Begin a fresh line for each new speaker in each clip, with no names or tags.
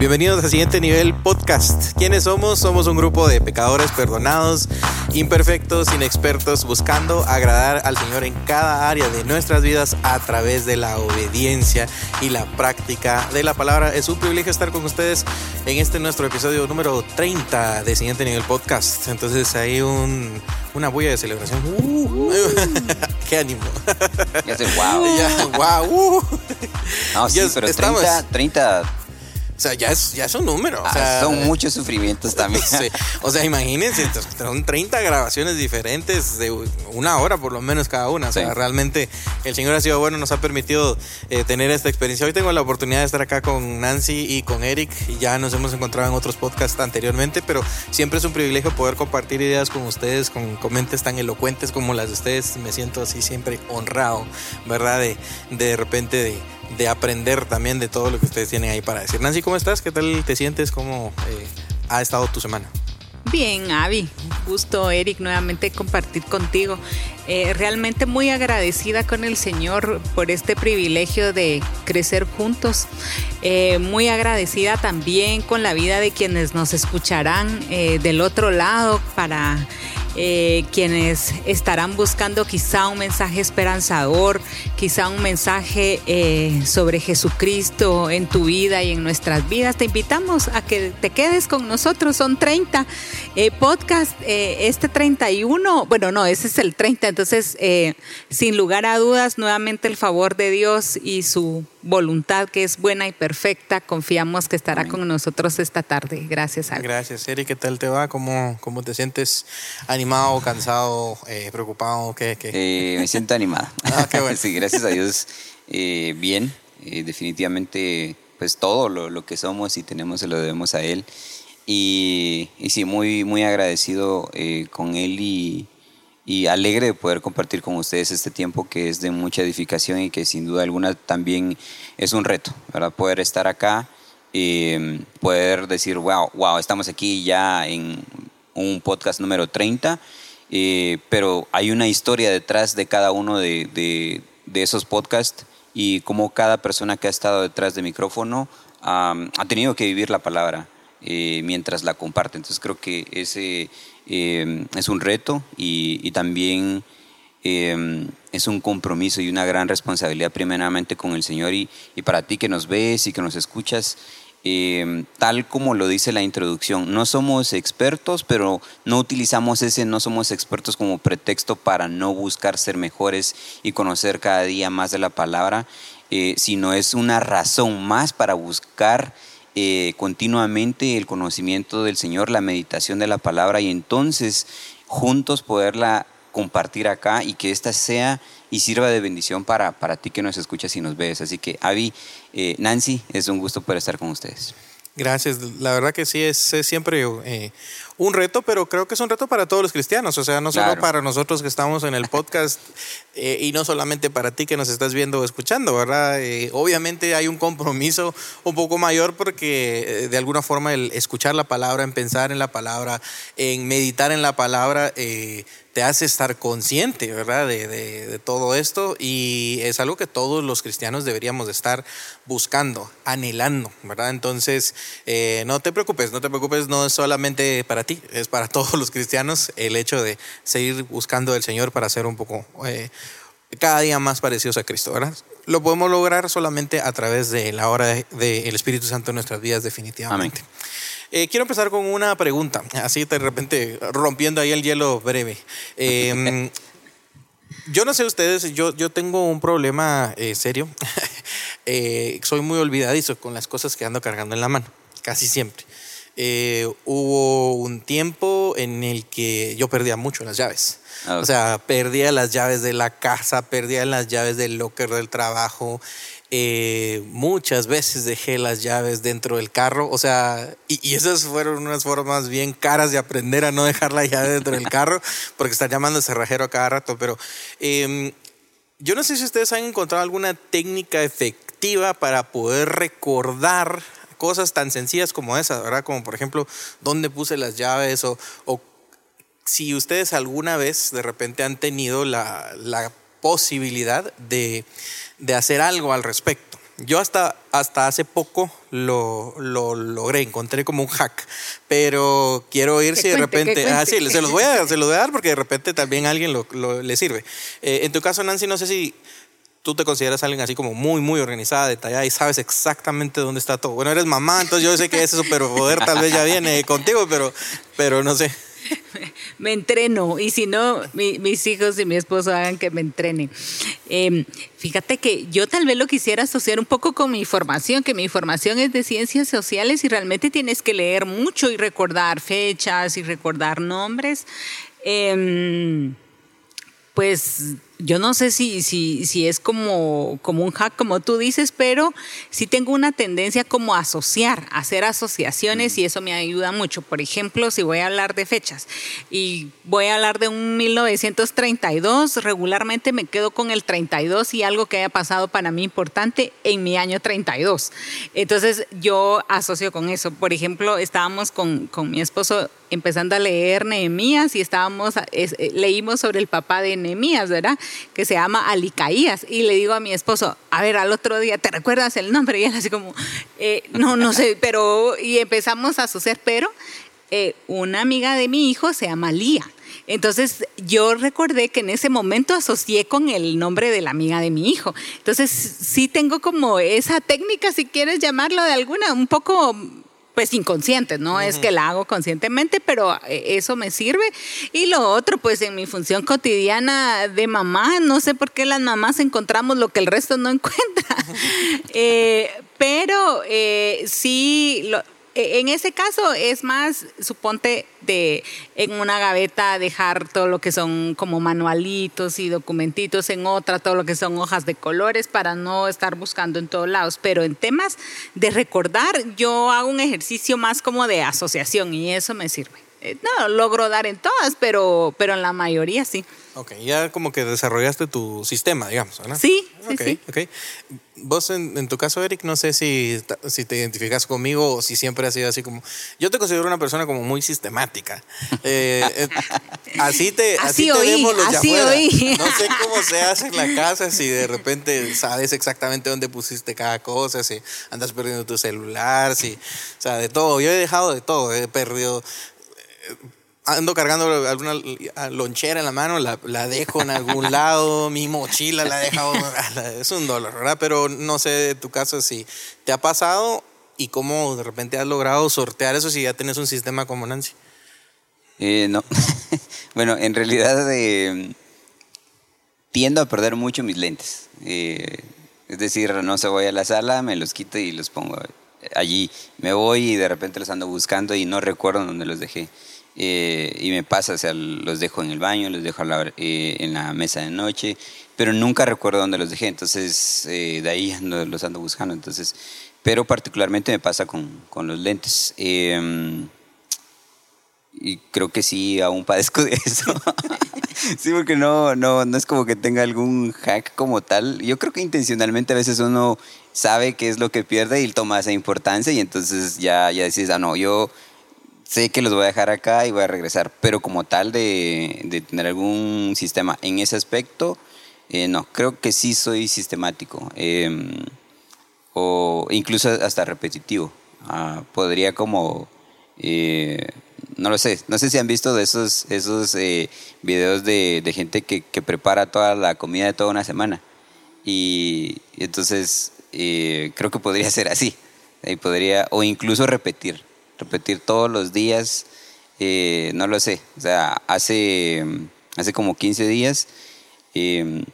Bienvenidos a Siguiente Nivel Podcast. ¿Quiénes somos? Somos un grupo de pecadores perdonados, imperfectos, inexpertos, buscando agradar al Señor en cada área de nuestras vidas a través de la obediencia y la práctica de la palabra. Es un privilegio estar con ustedes en este nuestro episodio número 30 de Siguiente Nivel Podcast. Entonces hay un, una bulla de celebración. Uh, ¡Qué ánimo!
Ya sé, wow.
Ya, wow. uh.
No, sí, pero
estamos.
30, 30
O sea, ya es, ya es un número. O
ah,
sea,
son muchos sufrimientos también.
Sí. O sea, imagínense, son 30 grabaciones diferentes de una hora por lo menos cada una. O sea,
Sí.
realmente el Señor ha sido bueno, nos ha permitido eh, tener esta experiencia. Hoy tengo la oportunidad de estar acá con Nancy y con Eric. Y ya nos hemos encontrado en otros podcasts anteriormente, pero siempre es un privilegio poder compartir ideas con ustedes, con, con mentes tan elocuentes como las de ustedes. Me siento así siempre honrado, ¿verdad? De, de repente de de aprender también de todo lo que ustedes tienen ahí para decir. Nancy, ¿cómo estás? ¿Qué tal te sientes? ¿Cómo eh, ha estado tu semana?
Bien, Avi, gusto Eric nuevamente compartir contigo. Eh, realmente muy agradecida con el Señor por este privilegio de crecer juntos. Eh, muy agradecida también con la vida de quienes nos escucharán del otro lado para eh, quienes estarán buscando quizá un mensaje esperanzador, quizá un mensaje eh, sobre Jesucristo en tu vida y en nuestras vidas. Te invitamos a que te quedes con nosotros. Son 30 eh, podcast, eh, este 31, bueno, no, ese es el 30. Entonces, sin lugar a dudas, nuevamente el favor de Dios y su voluntad que es buena y perfecta, confiamos que estará
Amén.
con nosotros esta tarde. Gracias, Avi.
Gracias, Eric. ¿Qué tal te va? ¿Cómo, cómo te sientes? ¿Animado, cansado, eh, preocupado? ¿Qué? qué?
Eh, me siento animada.
Ah, qué bueno.
sí, gracias a Dios, eh, bien. Eh, definitivamente, pues todo lo, lo que somos y tenemos se lo debemos a Él. Y, y sí, muy, muy agradecido eh, con Él y, y alegre de poder compartir con ustedes este tiempo que es de mucha edificación y que sin duda alguna también es un reto, ¿verdad? Poder estar acá, eh, poder decir, wow, wow, estamos aquí ya en un podcast número 30, eh, pero hay una historia detrás de cada uno de, de- de esos podcasts y cómo cada persona que ha estado detrás de micrófono am, ha tenido que vivir la palabra eh, mientras la comparte. Entonces creo que ese eh, es un reto y, también eh, es un compromiso y una gran responsabilidad primeramente con el Señor y, y para ti que nos ves y que nos escuchas. eh, tal como lo dice la introducción, no somos expertos, pero no utilizamos ese no somos expertos como pretexto para no buscar ser mejores y conocer cada día más de la palabra, eh, sino es una razón más para buscar eh, continuamente el conocimiento del Señor, la meditación de la palabra y entonces juntos poderla compartir acá y que esta sea y sirva de bendición para, para ti que nos escuchas y nos ves. Así que, Avi, eh, Nancy, es un gusto poder estar con ustedes.
Gracias. La verdad que sí, es, siempre eh, un reto, pero creo que es un reto para todos los cristianos. O sea, no solo
Claro.
para nosotros que estamos en el podcast eh, y no solamente para ti que nos estás viendo o escuchando, ¿verdad? Eh, obviamente hay un compromiso un poco mayor porque eh, de alguna forma el escuchar la palabra, en pensar en la palabra, en meditar en la palabra, te hace estar consciente, ¿verdad? De, todo esto y es algo que todos los cristianos deberíamos de estar buscando, anhelando, ¿verdad? Entonces, eh, no te preocupes, no te preocupes, no es solamente para ti, es para todos los cristianos el hecho de seguir buscando del Señor para ser un poco, eh, cada día más parecidos a Cristo, ¿verdad? Lo podemos lograr solamente a través de la obra del de, el Espíritu Santo en nuestras vidas, definitivamente. Eh, quiero empezar con una pregunta, así de repente rompiendo ahí el hielo breve. Eh, yo no sé ustedes, yo, yo tengo un problema eh, serio. Eh, soy muy olvidadizo con las cosas que ando cargando en la mano, casi siempre. Hubo un tiempo en el que yo perdía mucho las llaves.
Ah.
O sea, perdía las llaves de la casa, perdía las llaves del locker del trabajo. Eh, muchas veces dejé las llaves dentro del carro. O sea, y, y esas fueron unas formas bien caras de aprender a no dejar la llave dentro del carro, porque está llamando al cerrajero a cada rato. Pero em, yo no sé si ustedes han encontrado alguna técnica efectiva para poder recordar cosas tan sencillas como esas, ¿verdad? Como por ejemplo, dónde puse las llaves o, o si ustedes alguna vez de repente han tenido la, la posibilidad de, de hacer algo al respecto. Yo hasta, hasta hace poco lo, lo logré, encontré como un hack, pero quiero ir si de repente... Ah, sí, se los, voy a, se los voy a dar porque de repente también a alguien lo, le sirve. Eh, en tu caso, Nancy, no sé si tú te consideras alguien así como muy, muy organizada, detallada y sabes exactamente dónde está todo. Bueno, eres mamá, entonces yo sé que ese superpoder tal vez ya viene contigo, pero, pero no sé.
me entreno y si no, mis hijos y mi esposo hagan que me entrene. Em, fíjate que yo tal vez lo quisiera asociar un poco con mi formación, que mi formación es de ciencias sociales y realmente tienes que leer mucho y recordar fechas y recordar nombres. Em, pues yo no sé si, si, si es como, como un hack, como tú dices, pero sí tengo una tendencia como a asociar, a hacer asociaciones y eso me ayuda mucho. Por ejemplo, si voy a hablar de fechas y voy a hablar de un 1932, regularmente me quedo con el 32 y algo que haya pasado para mí importante en mi año 32. Entonces yo asocio con eso. Por ejemplo, estábamos con, con mi esposo empezando a leer Nehemías y estábamos, eh, leímos sobre el papá de Nehemías, ¿verdad? Que se llama Alicaías. Y le digo a mi esposo, a ver, al otro día, ¿te recuerdas el nombre? Y él así como, eh, no, no sé, pero, y empezamos a asociar, pero eh, una amiga de mi hijo se llama Lía. Entonces yo recordé que en ese momento asocié con el nombre de la amiga de mi hijo. Entonces sí tengo como esa técnica, si quieres llamarlo de alguna, un poco pues inconsciente, no es que la hago conscientemente, pero eh, eso me sirve. Y lo otro, pues en mi función cotidiana de mamá, no sé por qué las mamás encontramos lo que el resto no encuentra, eh, pero eh, sí... Lo, en ese caso es más, suponte, de en una gaveta dejar todo lo que son como manualitos y documentitos, en otra todo lo que son hojas de colores para no estar buscando en todos lados. Pero en temas de recordar, yo hago un ejercicio más como de asociación y eso me sirve. Eh, no logro dar en todas, pero, pero en la mayoría sí.
Ok, ya como que desarrollaste tu sistema, digamos, ¿no?
Sí, sí, sí.
Ok, Vos, en, tu caso, Eric, no sé si, si te identificas conmigo o si siempre has sido así como... Yo te considero una persona como muy sistemática. Eh, eh, así te, así, te vemos los así de Oí. No sé cómo se hace en la casa, si de repente sabes exactamente dónde pusiste cada cosa, si andas perdiendo tu celular, si... O sea, de todo. Yo he dejado de todo. He perdido ando cargando alguna lonchera en la mano, la, dejo en algún lado, mi mochila la he dejado, es un dolor, ¿verdad? Pero no sé de tu caso si te ha pasado y cómo de repente has logrado sortear eso si ya tienes un sistema como Nancy.
Eh, no, bueno, en realidad eh, tiendo a perder mucho mis lentes. Eh, es decir, no se voy a la sala, me los quito y los pongo allí. Me voy y de repente los ando buscando y no recuerdo dónde los dejé. Eh, y me pasa, o sea, los dejo en el baño, los dejo eh, en la mesa de noche, pero nunca recuerdo dónde los dejé, entonces eh, de ahí los ando buscando, entonces, pero particularmente me pasa con, con los lentes. Em, y creo que sí, aún padezco de eso. sí, porque no, no, no es como que tenga algún hack como tal. Yo creo que intencionalmente a veces uno sabe qué es lo que pierde y toma esa importancia y entonces ya, ya decís, ah, no, yo sé que los voy a dejar acá y voy a regresar, pero como tal de, tener algún sistema en ese aspecto, eh, no, creo que sí soy sistemático em, o incluso hasta repetitivo. Ah, podría como, eh, no lo sé, no sé si han visto de esos, esos eh, videos de, gente que, prepara toda la comida de toda una semana. Y, entonces creo que podría ser así. Podría, o incluso repetir repetir todos los días, eh, no lo sé, o sea, hace, hace como 15 días em,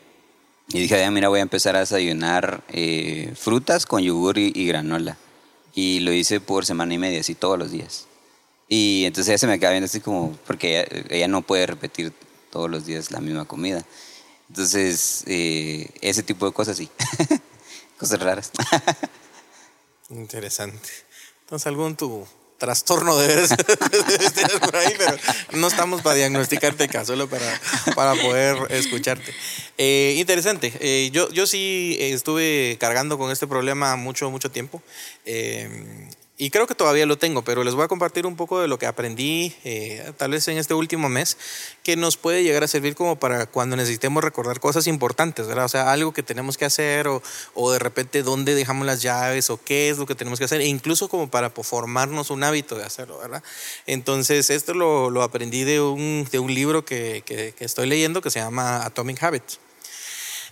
y dije, ya mira, voy a empezar a desayunar eh, frutas con yogur y, granola. Y lo hice por semana y media, así todos los días. Y entonces ya se me acaba viendo así como, porque ella, no puede repetir todos los días la misma comida. Entonces, eh, ese tipo de cosas sí. cosas raras.
Interesante. Entonces, ¿algún tu trastorno de ver por ahí, pero no estamos para diagnosticarte acá, solo para, para poder escucharte. Eh, interesante. Eh, yo, yo sí estuve cargando con este problema mucho, mucho tiempo. Eh, y creo que todavía lo tengo, pero les voy a compartir un poco de lo que aprendí eh, tal vez en este último mes, que nos puede llegar a servir como para cuando necesitemos recordar cosas importantes, ¿verdad? O sea, algo que tenemos que hacer o, o de repente dónde dejamos las llaves o qué es lo que tenemos que hacer, e incluso como para formarnos un hábito de hacerlo, ¿verdad? Entonces, esto lo, lo aprendí de un, de un libro que, que, que estoy leyendo que se llama Atomic Habits.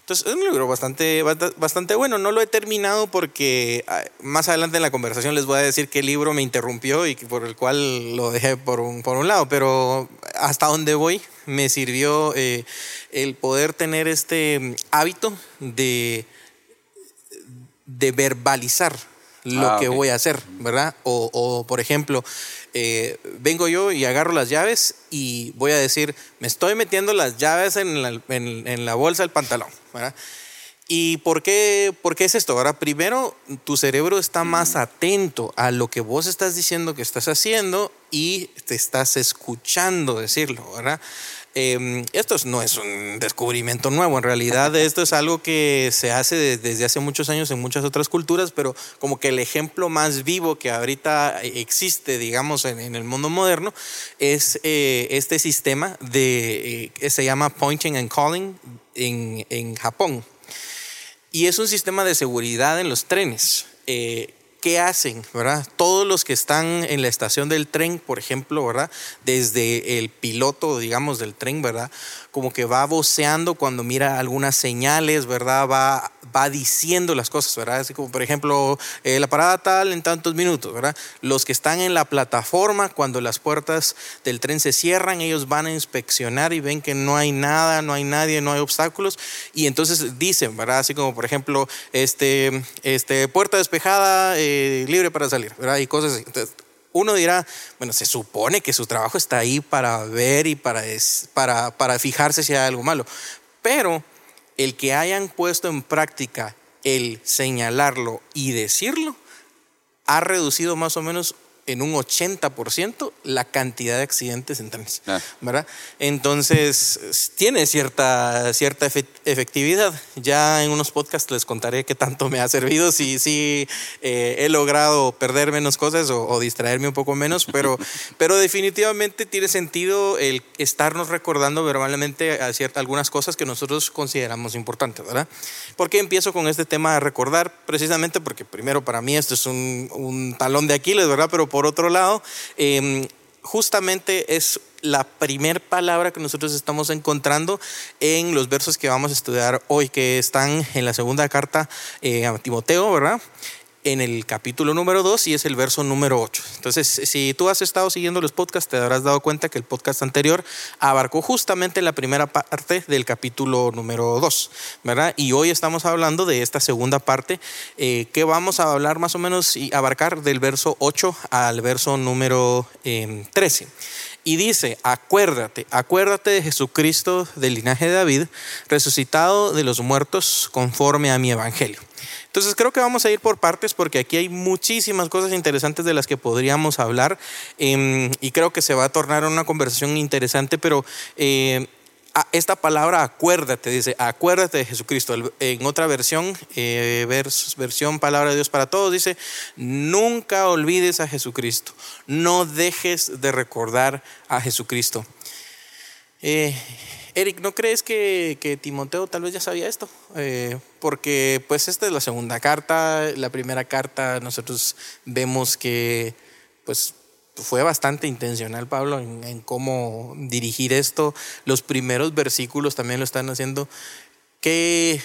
Entonces, es un libro bastante, bastante bueno. No lo he terminado porque ah, más adelante en la conversación les voy a decir qué libro me interrumpió y por el cual lo dejé por un, por un lado. Pero hasta donde voy me sirvió eh, el poder tener este hábito de, de verbalizar lo ah, que voy a hacer, ¿verdad? O, o por ejemplo, eh, vengo yo y agarro las llaves y voy a decir, me estoy metiendo las llaves en la, bolsa del pantalón. ¿Y por qué, por qué es esto? Ahora, primero, tu cerebro está más atento a lo que vos estás diciendo que estás haciendo y te estás escuchando decirlo, ¿verdad? Em, esto no es un descubrimiento nuevo, en realidad esto es algo que se hace desde hace muchos años en muchas otras culturas, pero como que el ejemplo más vivo que ahorita existe, digamos, en, el mundo moderno, es eh, este sistema de, eh, que se llama pointing and calling en, en, Japón. Y es un sistema de seguridad en los trenes. ¿Qué hacen? ¿verdad? Todos los que están en la estación del tren, por ejemplo, ¿verdad? Desde el piloto, digamos, del tren, ¿verdad? Como que va voceando cuando mira algunas señales, ¿verdad? Va, va diciendo las cosas, ¿verdad? Así como, por ejemplo, eh, la parada tal en tantos minutos, ¿verdad? Los que están en la plataforma, cuando las puertas del tren se cierran, ellos van a inspeccionar y ven que no hay nada, no hay nadie, no hay obstáculos, y entonces dicen, ¿verdad? Así como, por ejemplo, este, este, puerta despejada, eh, libre para salir, ¿verdad? Y cosas así. Entonces, uno dirá, bueno, se supone que su trabajo está ahí para ver y para, para, para fijarse si hay algo malo. Pero el que hayan puesto en práctica el señalarlo y decirlo ha reducido más o menos en un 80% la cantidad de accidentes en trenes, ah. ¿verdad? Entonces, tiene cierta, cierta efectividad. Ya en unos podcasts les contaré qué tanto me ha servido, si, si eh, he logrado perder menos cosas o, distraerme un poco menos, pero, pero definitivamente tiene sentido el estarnos recordando verbalmente a algunas cosas que nosotros consideramos importantes, ¿verdad? ¿Por qué empiezo con este tema de recordar? Precisamente porque primero para mí esto es un, un talón de Aquiles, ¿verdad? Pero por otro lado, em, justamente es la primer palabra que nosotros estamos encontrando en los versos que vamos a estudiar hoy, que están en la segunda carta eh, a Timoteo, ¿verdad? En el capítulo número 2 y es el verso número 8. Entonces, si tú has estado siguiendo los podcasts, te habrás dado cuenta que el podcast anterior abarcó justamente la primera parte del capítulo número 2, ¿verdad? Y hoy estamos hablando de esta segunda parte eh, que vamos a hablar más o menos y abarcar del verso 8 al verso número 13. Y dice, acuérdate, acuérdate de Jesucristo del linaje de David, resucitado de los muertos conforme a mi evangelio. Entonces creo que vamos a ir por partes porque aquí hay muchísimas cosas interesantes de las que podríamos hablar em, y creo que se va a tornar una conversación interesante, pero... Eh, esta palabra acuérdate, dice, acuérdate de Jesucristo. En otra versión, eh, versión Palabra de Dios para Todos, dice, nunca olvides a Jesucristo, no dejes de recordar a Jesucristo. Eh, Eric, ¿no crees que, Timoteo tal vez ya sabía esto? Eh, porque pues esta es la segunda carta, la primera carta nosotros vemos que pues fue bastante intencional Pablo en, cómo dirigir esto. Los primeros versículos también lo están haciendo. ¿Qué,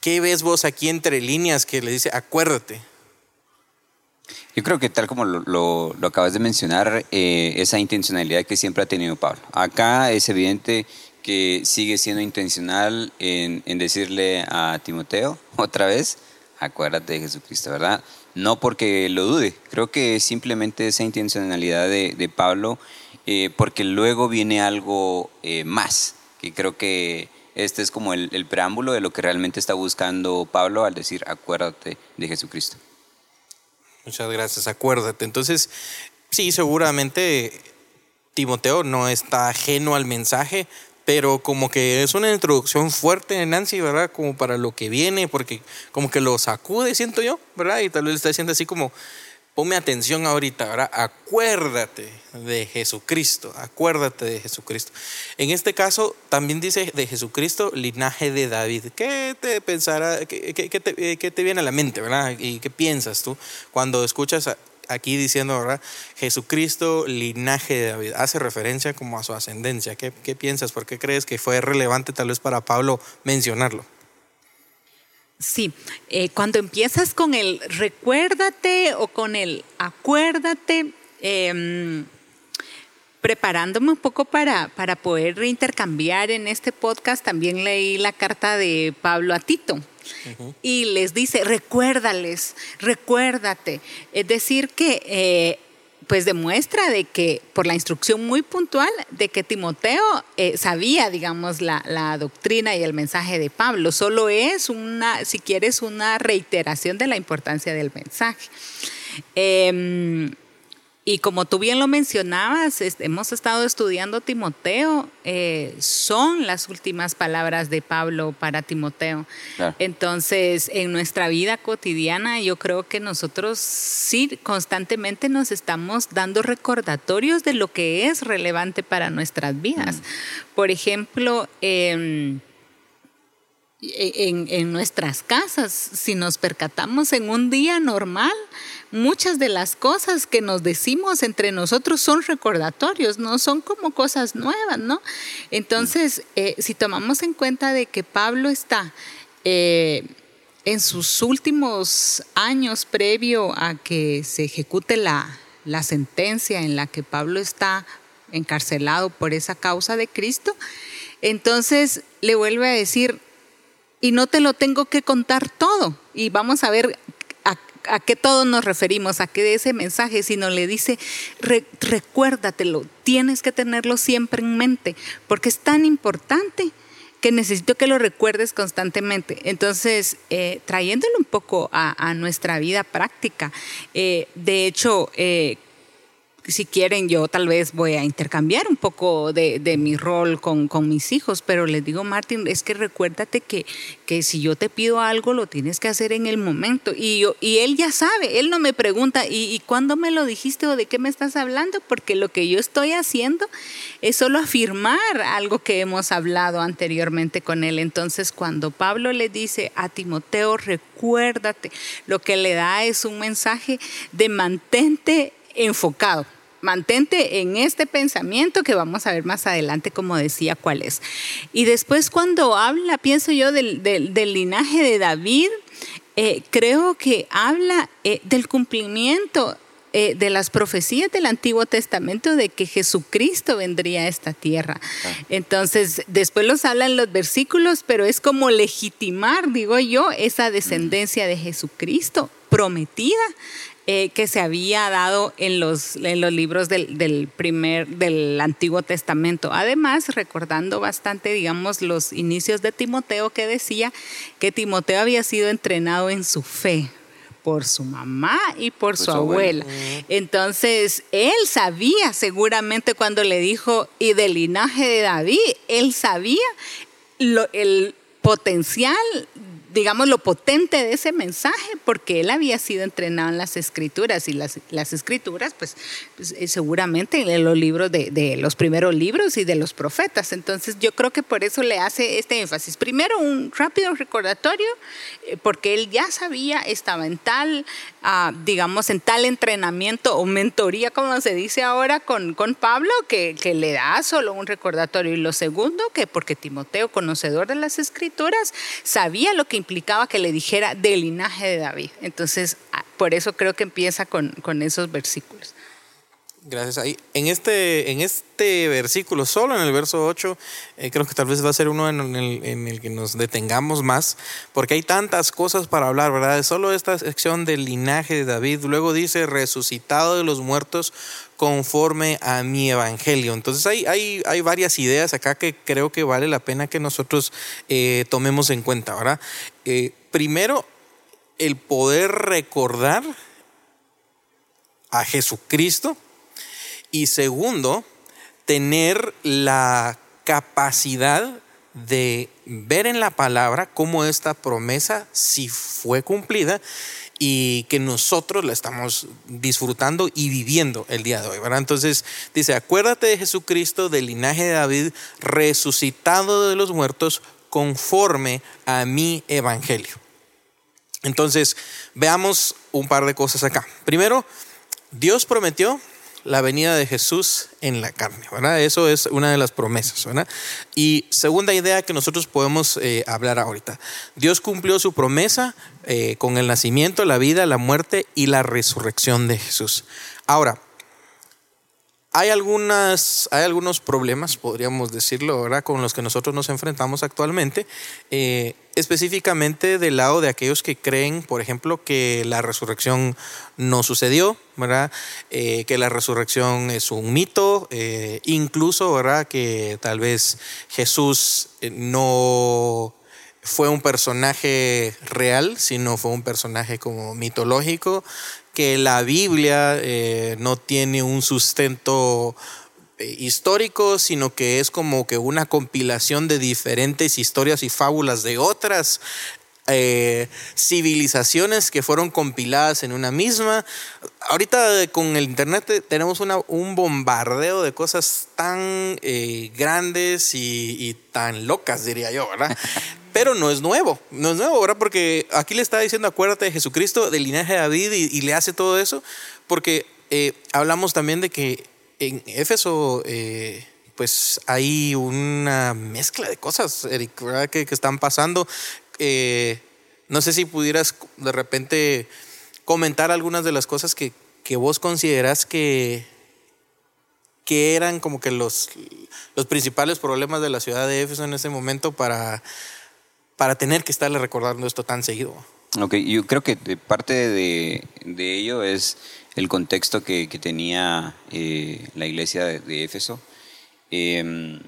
qué ves vos aquí entre líneas que le dice acuérdate?
Yo creo que tal como lo, acabas de mencionar, eh, esa intencionalidad que siempre ha tenido Pablo. Acá es evidente que sigue siendo intencional en, decirle a Timoteo otra vez, acuérdate de Jesucristo, ¿verdad? No porque lo dude, creo que simplemente esa intencionalidad de, Pablo, eh, porque luego viene algo eh, más, que creo que este es como el, preámbulo de lo que realmente está buscando Pablo al decir, acuérdate de Jesucristo.
Muchas gracias, acuérdate. Entonces, sí, seguramente Timoteo no está ajeno al mensaje, pero como que es una introducción fuerte de Nancy, ¿verdad? Como para lo que viene, porque como que lo sacude, siento yo, ¿verdad? Y tal vez está diciendo así como, ponme atención ahorita, ahora acuérdate de Jesucristo, acuérdate de Jesucristo. En este caso también dice de Jesucristo, linaje de David. ¿Qué te pensará, qué, te, qué te, viene a la mente, verdad? ¿Y qué piensas tú cuando escuchas aquí diciendo, ¿verdad? Jesucristo, linaje de David. Hace referencia como a su ascendencia. ¿Qué, piensas? ¿Por qué crees que fue relevante tal vez para Pablo mencionarlo?
Sí, eh, cuando empiezas con el recuérdate o con el acuérdate, em, preparándome un poco para, para poder intercambiar en este podcast, también leí la carta de Pablo a Tito. Y les dice, recuérdales, recuérdate. Es decir, que eh, pues demuestra de que, por la instrucción muy puntual, de que Timoteo eh, sabía, digamos, la, doctrina y el mensaje de Pablo. Solo es una, si quieres, una reiteración de la importancia del mensaje. Em, y como tú bien lo mencionabas, hemos estado estudiando Timoteo, eh, son las últimas palabras de Pablo para Timoteo. Entonces, en nuestra vida cotidiana, yo creo que nosotros sí constantemente nos estamos dando recordatorios de lo que es relevante para nuestras vidas. Mm. Por ejemplo, em, en, en, nuestras casas, si nos percatamos en un día normal, muchas de las cosas que nos decimos entre nosotros son recordatorios, no son como cosas nuevas, ¿no? Entonces, eh, si tomamos en cuenta de que Pablo está eh, en sus últimos años previo a que se ejecute la, la sentencia en la que Pablo está encarcelado por esa causa de Cristo, entonces le vuelve a decir, y no te lo tengo que contar todo. Y vamos a ver a, qué todos nos referimos, a qué de ese mensaje, sino le dice, recuérdatelo, tienes que tenerlo siempre en mente, porque es tan importante que necesito que lo recuerdes constantemente. Entonces, eh, trayéndolo un poco a, nuestra vida práctica, eh, de hecho, eh, si quieren, yo tal vez voy a intercambiar un poco de, mi rol con, mis hijos, pero les digo, Martín, es que recuérdate que, que si yo te pido algo, lo tienes que hacer en el momento. Y, yo, y él ya sabe, él no me pregunta, ¿y, ¿y cuándo me lo dijiste o de qué me estás hablando? Porque lo que yo estoy haciendo es solo afirmar algo que hemos hablado anteriormente con él. Entonces, cuando Pablo le dice a Timoteo, recuérdate, lo que le da es un mensaje de mantente enfocado mantente en este pensamiento que vamos a ver más adelante, como decía, cuál es. Y después cuando habla, pienso yo, del, linaje de David, eh, creo que habla eh, del cumplimiento eh, de las profecías del Antiguo Testamento de que Jesucristo vendría a esta tierra. Ah. Entonces, después los hablan los versículos, pero es como legitimar, digo yo, esa descendencia de Jesucristo prometida eh, que se había dado en los, en los libros del, primer, del Antiguo Testamento. Además, recordando bastante, digamos, los inicios de Timoteo que decía que Timoteo había sido entrenado en su fe, por su mamá y por, su, abuela. Entonces, él sabía seguramente cuando le dijo, y del linaje de David, él sabía lo, el potencial digamos, lo potente de ese mensaje, porque él había sido entrenado en las escrituras y las, las escrituras, pues, pues eh, seguramente en los libros de, los primeros libros y de los profetas. Entonces yo creo que por eso le hace este énfasis. Primero, un rápido recordatorio, eh, porque él ya sabía, estaba en tal, ah, digamos, en tal entrenamiento o mentoría, como se dice ahora con, con Pablo, que, que le da solo un recordatorio. Y lo segundo, que porque Timoteo, conocedor de las escrituras, sabía lo que implicaba que le dijera del linaje de David. Entonces, ah, por eso creo que empieza con, con esos versículos.
Gracias. Ahí, en, este, en este versículo, solo en el verso 8, eh, creo que tal vez va a ser uno en el, en el, que nos detengamos más, porque hay tantas cosas para hablar, ¿verdad? Solo esta sección del linaje de David. Luego dice, resucitado de los muertos conforme a mi evangelio. Entonces hay, hay, varias ideas acá que creo que vale la pena que nosotros eh, tomemos en cuenta, ¿verdad? Eh, primero, el poder recordar a Jesucristo y segundo, tener la capacidad de ver en la palabra cómo esta promesa sí fue cumplida y que nosotros la estamos disfrutando y viviendo el día de hoy, ¿verdad? Entonces dice, acuérdate de Jesucristo del linaje de David, resucitado de los muertos conforme a mi evangelio. Entonces, veamos un par de cosas acá. Primero, Dios prometió la venida de Jesús en la carne, ¿verdad? Eso es una de las promesas, ¿verdad? Y segunda idea que nosotros podemos eh, hablar ahorita. Dios cumplió su promesa eh, con el nacimiento, la vida, la muerte y la resurrección de Jesús. Ahora, hay, algunas, hay algunos problemas, podríamos decirlo, ¿verdad? con los que nosotros nos enfrentamos actualmente, eh, específicamente del lado de aquellos que creen, por ejemplo, que la resurrección no sucedió, ¿verdad? Eh, que la resurrección es un mito, eh, incluso ¿verdad? que tal vez Jesús no fue un personaje real, sino fue un personaje como mitológico, que la Biblia eh, no tiene un sustento eh, histórico, sino que es como que una compilación de diferentes historias y fábulas de otras eh, civilizaciones que fueron compiladas en una misma. Ahorita con el Internet tenemos una, un bombardeo de cosas tan grandes y, y, tan locas, diría yo, ¿verdad? pero no es nuevo, no es nuevo, ¿verdad? Porque aquí le está diciendo, acuérdate de Jesucristo, del linaje de David, y, le hace todo eso, porque eh, hablamos también de que en Éfeso, eh, pues hay una mezcla de cosas, Eric, ¿verdad? Que, están pasando. Eh, no sé si pudieras de repente comentar algunas de las cosas que, que vos consideras que, que eran como que los, los principales problemas de la ciudad de Éfeso en ese momento para para tener que estarle recordando esto tan seguido.
Ok, yo creo que parte de, ello es el contexto que, tenía eh, la iglesia de, Éfeso. Em,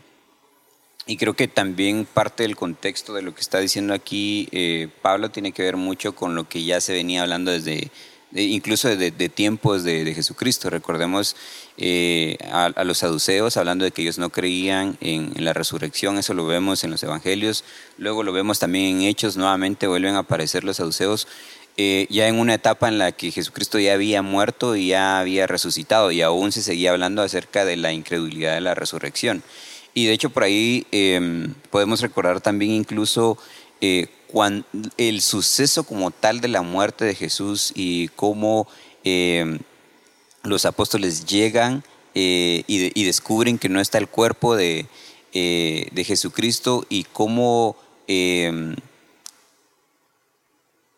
y creo que también parte del contexto de lo que está diciendo aquí eh, Pablo tiene que ver mucho con lo que ya se venía hablando desde, incluso de, tiempos de, Jesucristo. Recordemos eh, a, los saduceos hablando de que ellos no creían en, la resurrección, eso lo vemos en los evangelios, luego lo vemos también en Hechos, nuevamente vuelven a aparecer los saduceos. Eh, ya en una etapa en la que Jesucristo ya había muerto y ya había resucitado y aún se seguía hablando acerca de la incredulidad de la resurrección. Y de hecho por ahí em, podemos recordar también incluso eh, el suceso como tal de la muerte de Jesús y cómo eh, los apóstoles llegan eh, y, descubren que no está el cuerpo de, de Jesucristo y cómo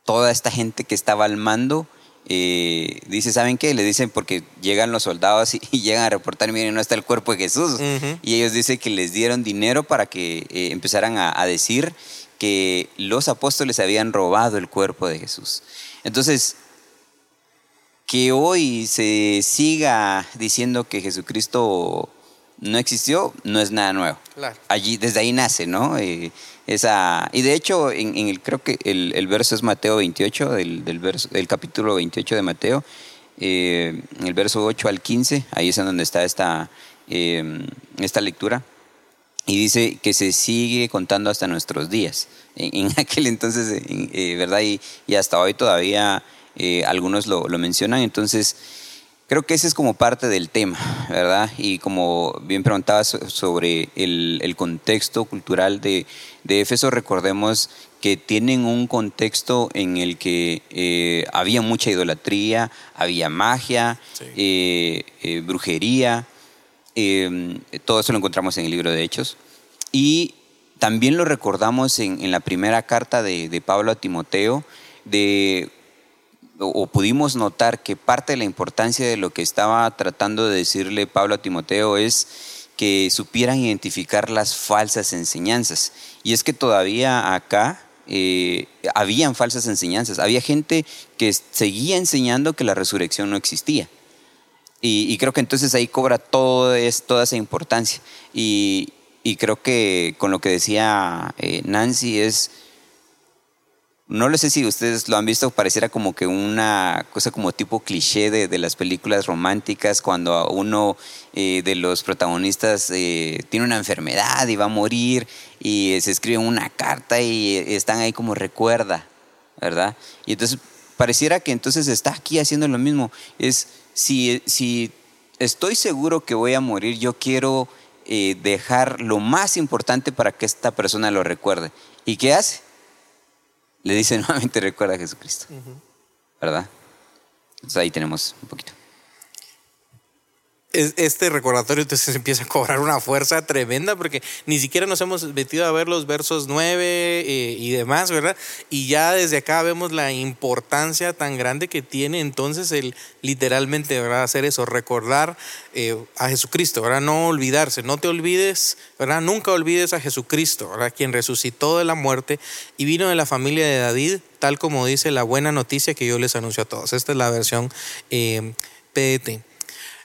toda esta gente que estaba al mando dice, ¿saben qué? Le dicen porque llegan los soldados y, llegan a reportar, miren, no está el cuerpo de Jesús. Y ellos dicen que les dieron dinero para que empezaran a, a, decir que los apóstoles habían robado el cuerpo de Jesús. Entonces, que hoy se siga diciendo que Jesucristo no existió, no es nada nuevo. Allí, desde ahí nace, ¿no? Eh, esa, y de hecho, en, el, creo que el, verso es Mateo 28, del, del, verso, del capítulo 28 de Mateo, eh, el verso 8 al 15, ahí es en donde está esta, eh, esta lectura y dice que se sigue contando hasta nuestros días. En, aquel entonces, eh, ¿verdad? Y, hasta hoy todavía eh, algunos lo, mencionan. Entonces, creo que ese es como parte del tema, ¿verdad? Y como bien preguntabas sobre el, contexto cultural de, de, Éfeso, recordemos que tienen un contexto en el que eh, había mucha idolatría, había magia, brujería, Em, todo eso lo encontramos en el libro de Hechos. Y también lo recordamos en, la primera carta de, Pablo a Timoteo, de, o, pudimos notar que parte de la importancia de lo que estaba tratando de decirle Pablo a Timoteo es que supieran identificar las falsas enseñanzas. Y es que todavía acá eh, habían falsas enseñanzas, había gente que seguía enseñando que la resurrección no existía. Y, creo que entonces ahí cobra todo es, toda esa importancia. Y, creo que con lo que decía eh, Nancy es, no lo sé si ustedes lo han visto, pareciera como que una cosa como tipo cliché de, de las películas románticas, cuando uno eh, de los protagonistas eh, tiene una enfermedad y va a morir y se escribe una carta y están ahí como recuerda, ¿verdad? Y entonces pareciera que entonces está aquí haciendo lo mismo. Es si, si estoy seguro que voy a morir, yo quiero eh, dejar lo más importante para que esta persona lo recuerde. ¿Y qué hace? Le dice nuevamente recuerda a Jesucristo. ¿Verdad? Entonces ahí tenemos un poquito
este recordatorio entonces empieza a cobrar una fuerza tremenda porque ni siquiera nos hemos metido a ver los versos 9 eh, y demás, ¿verdad? Y ya desde acá vemos la importancia tan grande que tiene entonces el literalmente, ¿verdad? Hacer eso, recordar eh, a Jesucristo, ¿verdad? No olvidarse, no te olvides, ¿verdad? Nunca olvides a Jesucristo, ¿verdad? Quien resucitó de la muerte y vino de la familia de David, tal como dice la buena noticia que yo les anuncio a todos. Esta es la versión eh, PDT.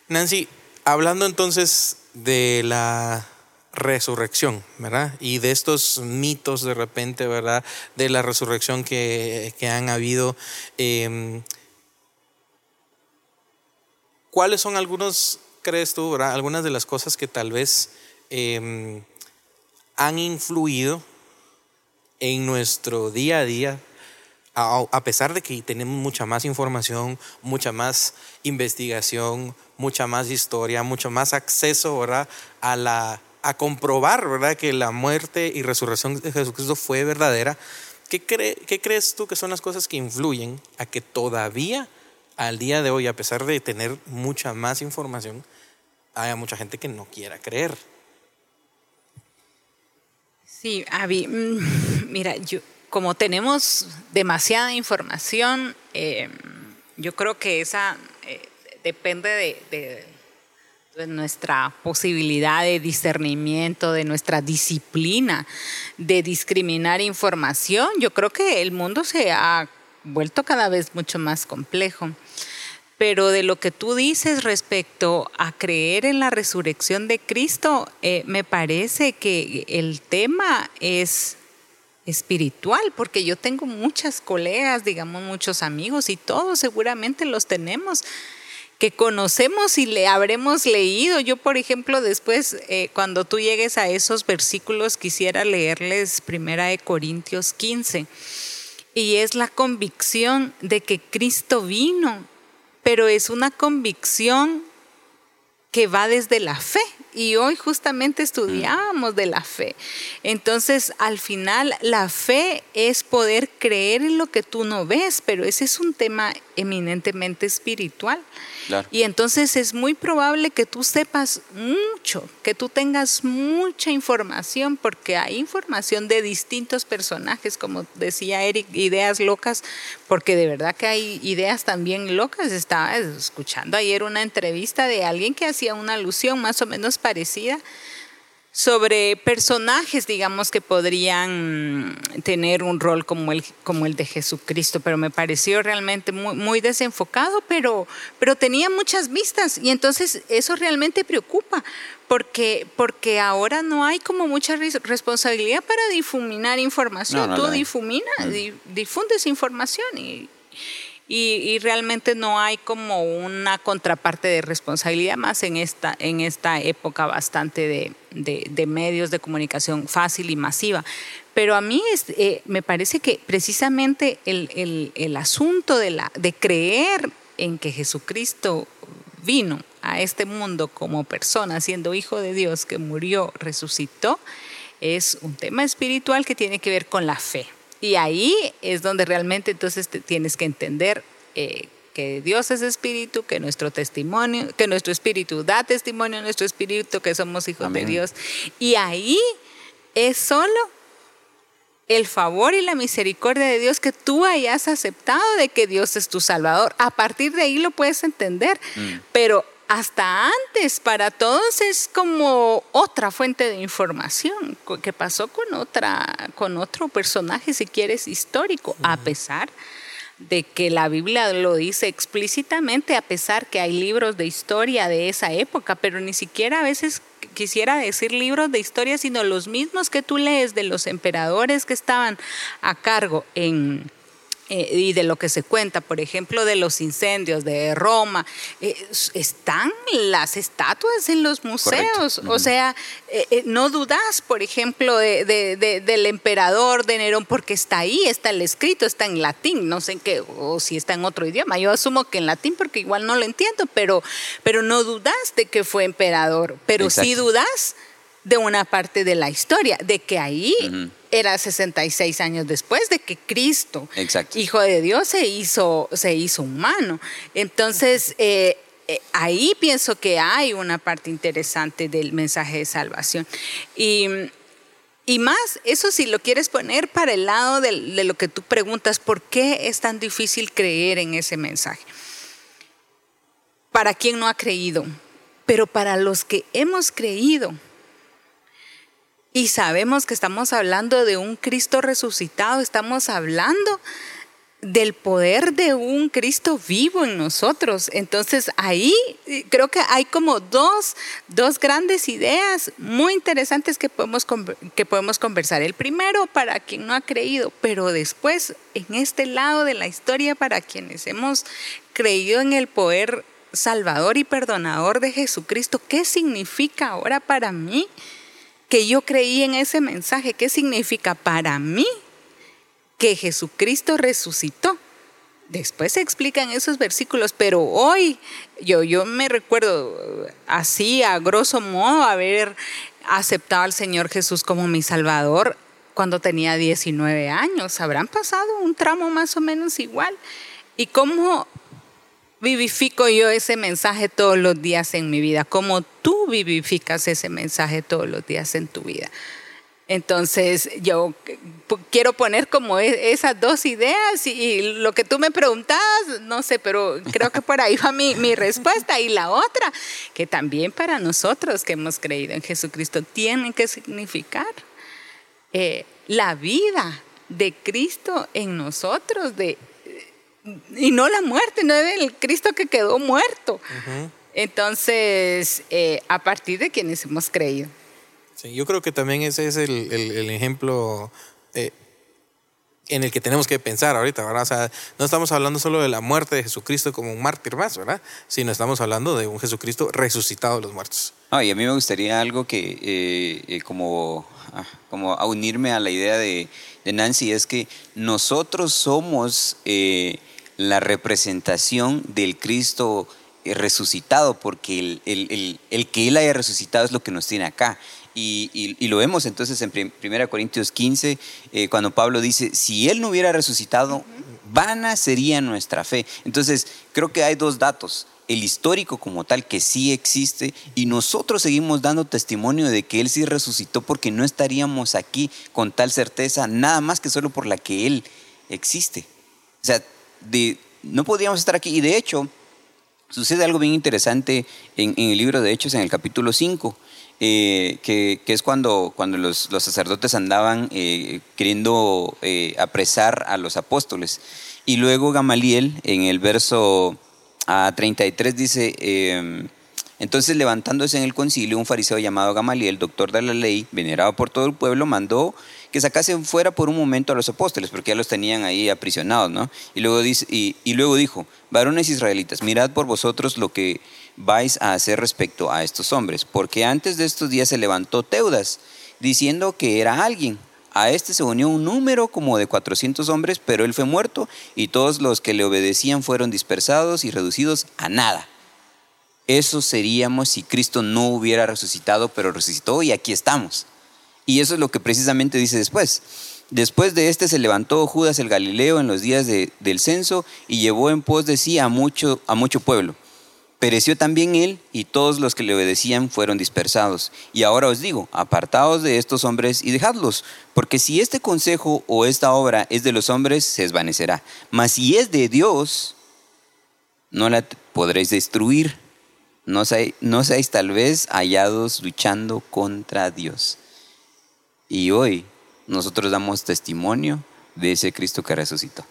Nancy, hablando entonces de la resurrección, ¿verdad? Y de estos mitos de repente, ¿verdad? De la resurrección que, han habido. Em, ¿Cuáles son algunos, crees tú, ¿verdad? algunas de las cosas que tal vez em, han influido en nuestro día a día a, pesar de que tenemos mucha más información, mucha más investigación, mucha más historia, mucho más acceso ¿verdad? A, la, a comprobar ¿verdad? que la muerte y resurrección de Jesucristo fue verdadera, ¿qué, ¿qué crees tú que son las cosas que influyen a que todavía al día de hoy, a pesar de tener mucha más información, haya mucha gente que no quiera creer?
Sí, Avi, mm, mira, yo, como tenemos demasiada información, eh, yo creo que esa eh, depende de, nuestra posibilidad de discernimiento, de nuestra disciplina de discriminar información. Yo creo que el mundo se ha vuelto cada vez mucho más complejo. Pero de lo que tú dices respecto a creer en la resurrección de Cristo, eh, me parece que el tema es espiritual, porque yo tengo muchas colegas, digamos muchos amigos y todos seguramente los tenemos que conocemos y le habremos leído. Yo, por ejemplo, después, eh, cuando tú llegues a esos versículos, quisiera leerles Primera de Corintios 15. Y es la convicción de que Cristo vino, pero es una convicción que va desde la fe y hoy justamente estudiábamos de la fe. Entonces, al final, la fe es poder creer en lo que tú no ves, pero ese es un tema eminentemente espiritual. Y entonces es muy probable que tú sepas mucho, que tú tengas mucha información, porque hay información de distintos personajes, como decía Eric, ideas locas, porque de verdad que hay ideas también locas. Estaba escuchando ayer una entrevista de alguien que hacía una alusión más o menos parecida sobre personajes, digamos, que podrían tener un rol como el, como el de Jesucristo, pero me pareció realmente muy, muy desenfocado, pero, pero tenía muchas vistas y entonces eso realmente preocupa, porque, porque ahora no hay como mucha responsabilidad para difuminar información. Tú difuminas, mm. difundes información y, y, realmente no hay como una contraparte de responsabilidad más en esta, en esta época bastante de, medios de comunicación fácil y masiva. Pero a mí eh, me parece que precisamente el, asunto de, la, de creer en que Jesucristo vino a este mundo como persona, siendo hijo de Dios, que murió, resucitó, es un tema espiritual que tiene que ver con la fe. Y ahí es donde realmente entonces tienes que entender eh, que Dios es espíritu, que nuestro testimonio, que nuestro espíritu da testimonio a nuestro espíritu, que somos hijos de Dios. Y ahí es solo el favor y la misericordia de Dios que tú hayas aceptado de que Dios es tu Salvador. A partir de ahí lo puedes entender, mm. pero hasta antes. Para todos es como otra fuente de información que pasó con otra con otro personaje si quieres histórico a pesar de que la Biblia lo dice explícitamente a pesar que hay libros de historia de esa época pero ni siquiera a veces quisiera decir libros de historia sino los mismos que tú lees de los emperadores que estaban a cargo en eh, y de lo que se cuenta, por ejemplo, de los incendios de Roma, eh, están las estatuas en los museos. O sea, eh, no dudas, por ejemplo, del emperador de Nerón, porque está ahí, está el escrito, está en latín, no sé en qué, o si está en otro idioma. Yo asumo que en latín, porque igual no lo entiendo, pero, pero no dudas de que fue emperador, pero sí dudas de una parte de la historia, de que ahí era 66 años después de que Cristo, Hijo de Dios, se hizo, se hizo humano. Entonces, eh, eh, ahí pienso que hay una parte interesante del mensaje de salvación. Y, más, eso si lo quieres poner para el lado de, de lo que tú preguntas, ¿por qué es tan difícil creer en ese mensaje? Para quien no ha creído, pero para los que hemos creído, y sabemos que estamos hablando de un Cristo resucitado, estamos hablando del poder de un Cristo vivo en nosotros. Entonces ahí creo que hay como dos, dos grandes ideas muy interesantes que podemos, que podemos conversar. El primero para quien no ha creído, pero después en este lado de la historia para quienes hemos creído en el poder salvador y perdonador de Jesucristo, ¿qué significa ahora para mí? Que yo creí en ese mensaje. ¿Qué significa para mí que Jesucristo resucitó? Después se explican esos versículos, pero hoy yo, yo me recuerdo así, a grosso modo, haber aceptado al Señor Jesús como mi Salvador cuando tenía 19 años. Habrán pasado un tramo más o menos igual. Y cómo vivifico yo ese mensaje todos los días en mi vida, como tú vivificas ese mensaje todos los días en tu vida. Entonces, yo quiero poner como e, esas dos ideas y lo que tú me preguntabas, no sé, pero creo que por ahí va mi, mi respuesta. Y la otra, que también para nosotros que hemos creído en Jesucristo, tiene que significar eh, la vida de Cristo en nosotros, de y no la muerte, no es el Cristo que quedó muerto. Entonces, eh, a partir de quienes hemos creído.
Sí, yo creo que también ese es el, ejemplo eh, en el que tenemos que pensar ahorita, ¿verdad? O sea, no estamos hablando solo de la muerte de Jesucristo como un mártir más, ¿verdad? Sino estamos hablando de un Jesucristo resucitado de los muertos.
Y a mí me gustaría algo que, eh, como, ah, como a unirme a la idea de, Nancy, es que nosotros somos la representación del Cristo eh, resucitado, porque el, que Él haya resucitado es lo que nos tiene acá. Y, lo vemos entonces en 1 Corintios 15, eh, cuando Pablo dice, si Él no hubiera resucitado, vana sería nuestra fe. Entonces, creo que hay dos datos. El histórico como tal, que sí existe, y nosotros seguimos dando testimonio de que Él sí resucitó porque no estaríamos aquí con tal certeza, nada más que solo por la que Él existe. O sea, no podríamos estar aquí. Y de hecho, sucede algo bien interesante en, el libro de Hechos, en el capítulo 5. Eh, que, es cuando, cuando los, sacerdotes andaban eh, queriendo eh, apresar a los apóstoles. Y luego Gamaliel, en el verso a 33, dice, em, entonces levantándose en el concilio, un fariseo llamado Gamaliel, doctor de la ley, venerado por todo el pueblo, mandó que sacasen fuera por un momento a los apóstoles, porque ya los tenían ahí aprisionados, ¿no? Y luego, y, luego dijo, varones israelitas, mirad por vosotros lo que vais a hacer respecto a estos hombres, porque antes de estos días se levantó Teudas, diciendo que era alguien. A este se unió un número como de 400 hombres, pero él fue muerto y todos los que le obedecían fueron dispersados y reducidos a nada. Eso seríamos si Cristo no hubiera resucitado, pero resucitó y aquí estamos. Y eso es lo que precisamente dice después. Después de este se levantó Judas el Galileo en los días del censo y llevó en pos de sí a mucho, a mucho pueblo. Pereció también él y todos los que le obedecían fueron dispersados. Y ahora os digo, apartaos de estos hombres y dejadlos, porque si este consejo o esta obra es de los hombres, se desvanecerá. Mas si es de Dios, no la podréis destruir. No, no seáis tal vez hallados luchando contra Dios. Y hoy nosotros damos testimonio de ese Cristo que resucitó.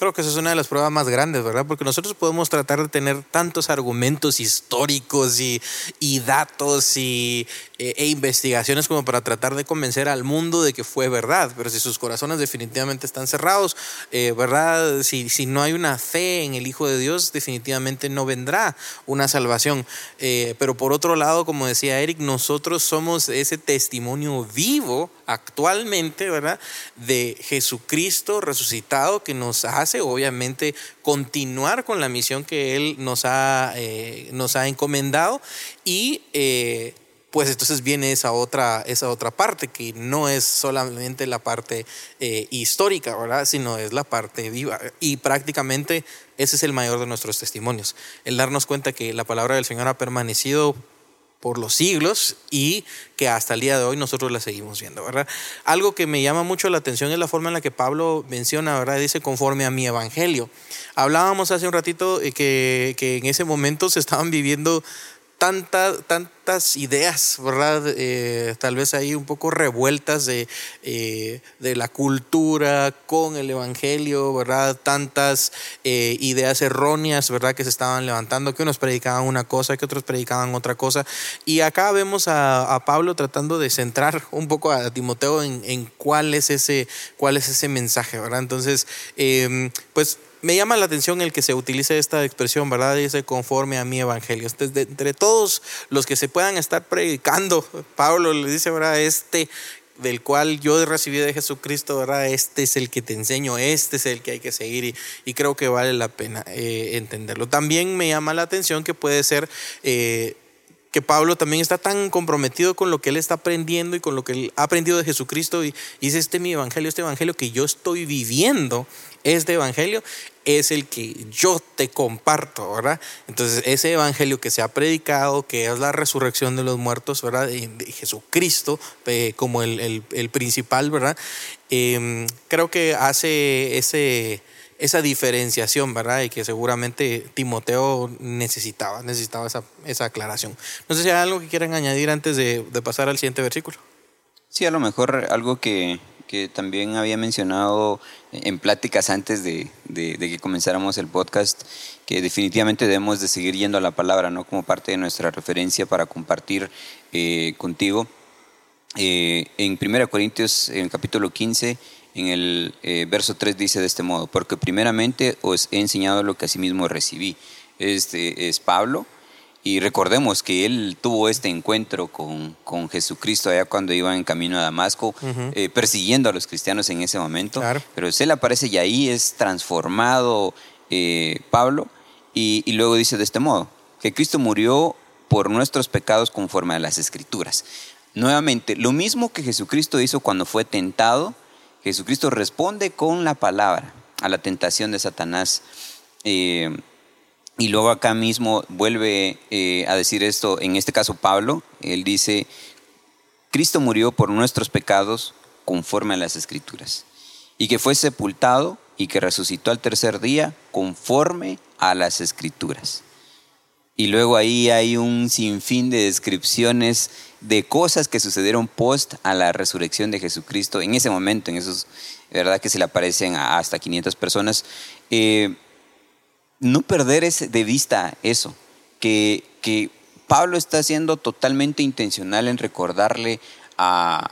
Creo que esa es una de las pruebas más grandes, ¿verdad? Porque nosotros podemos tratar de tener tantos argumentos históricos y, y datos y, e, e investigaciones como para tratar de convencer al mundo de que fue verdad, pero si sus corazones definitivamente están cerrados, eh, ¿verdad? Si, si no hay una fe en el Hijo de Dios, definitivamente no vendrá una salvación. Eh, pero por otro lado, como decía Eric, nosotros somos ese testimonio vivo actualmente, ¿verdad? De Jesucristo resucitado que nos hace, obviamente, continuar con la misión que Él nos ha, eh, nos ha encomendado y eh, pues entonces viene esa otra, esa otra parte que no es solamente la parte eh, histórica, ¿verdad? Sino es la parte viva. Y prácticamente ese es el mayor de nuestros testimonios, el darnos cuenta que la palabra del Señor ha permanecido por los siglos y que hasta el día de hoy nosotros la seguimos viendo, ¿verdad? Algo que me llama mucho la atención es la forma en la que Pablo menciona, ¿verdad? Dice conforme a mi evangelio. Hablábamos hace un ratito que, que en ese momento se estaban viviendo tantas, ideas, ¿verdad? Eh, tal vez ahí un poco revueltas de, eh, de, la cultura con el Evangelio, ¿verdad? Tantas eh, ideas erróneas, ¿verdad? Que se estaban levantando, que unos predicaban una cosa, que otros predicaban otra cosa. Y acá vemos a, a Pablo tratando de centrar un poco a Timoteo en, en, cuál, es ese, cuál es ese mensaje, ¿verdad? Entonces, pues me llama la atención el que se utilice esta expresión, ¿verdad? Dice conforme a mi evangelio. Este, de, entre todos los que se puedan estar predicando, Pablo le dice, ¿verdad? Este del cual yo recibí de Jesucristo, ¿verdad? Este es el que te enseño, este es el que hay que seguir y, creo que vale la pena eh, entenderlo. También me llama la atención que puede ser... Eh, que Pablo también está tan comprometido con lo que él está aprendiendo y con lo que él ha aprendido de Jesucristo y dice, este es mi evangelio, este evangelio que yo estoy viviendo, este evangelio es el que yo te comparto, ¿verdad? Entonces, ese evangelio que se ha predicado, que es la resurrección de los muertos, ¿verdad? De, Jesucristo eh, como el, el, principal, ¿verdad? Eh, creo que hace ese, esa diferenciación, ¿verdad? Y que seguramente Timoteo necesitaba, necesitaba esa, esa aclaración. No sé si hay algo que quieran añadir antes de, de pasar al siguiente versículo.
Sí, a lo mejor algo que, que también había mencionado en pláticas antes de, de, que comenzáramos el podcast, que definitivamente debemos de seguir yendo a la palabra, ¿no? Como parte de nuestra referencia para compartir eh, contigo. Eh, en 1 Corintios, en el capítulo 15, en el eh, verso 3 dice de este modo, porque primeramente os he enseñado lo que asimismo recibí. Este es Pablo, y recordemos que él tuvo este encuentro con, con Jesucristo allá cuando iba en camino a Damasco, eh, persiguiendo a los cristianos en ese momento. Pero él aparece y ahí es transformado eh, Pablo y, y luego dice de este modo, que Cristo murió por nuestros pecados conforme a las escrituras. Nuevamente, lo mismo que Jesucristo hizo cuando fue tentado, Jesucristo responde con la palabra a la tentación de Satanás. Eh, y luego acá mismo vuelve eh, a decir esto, en este caso Pablo, él dice, Cristo murió por nuestros pecados conforme a las escrituras, y que fue sepultado y que resucitó al tercer día conforme a las escrituras. Y luego ahí hay un sinfín de descripciones de cosas que sucedieron post a la resurrección de Jesucristo en ese momento, en esos, ¿verdad? Que se le aparecen a hasta 500 personas. Eh, no perder de vista eso, que, que Pablo está siendo totalmente intencional en recordarle a,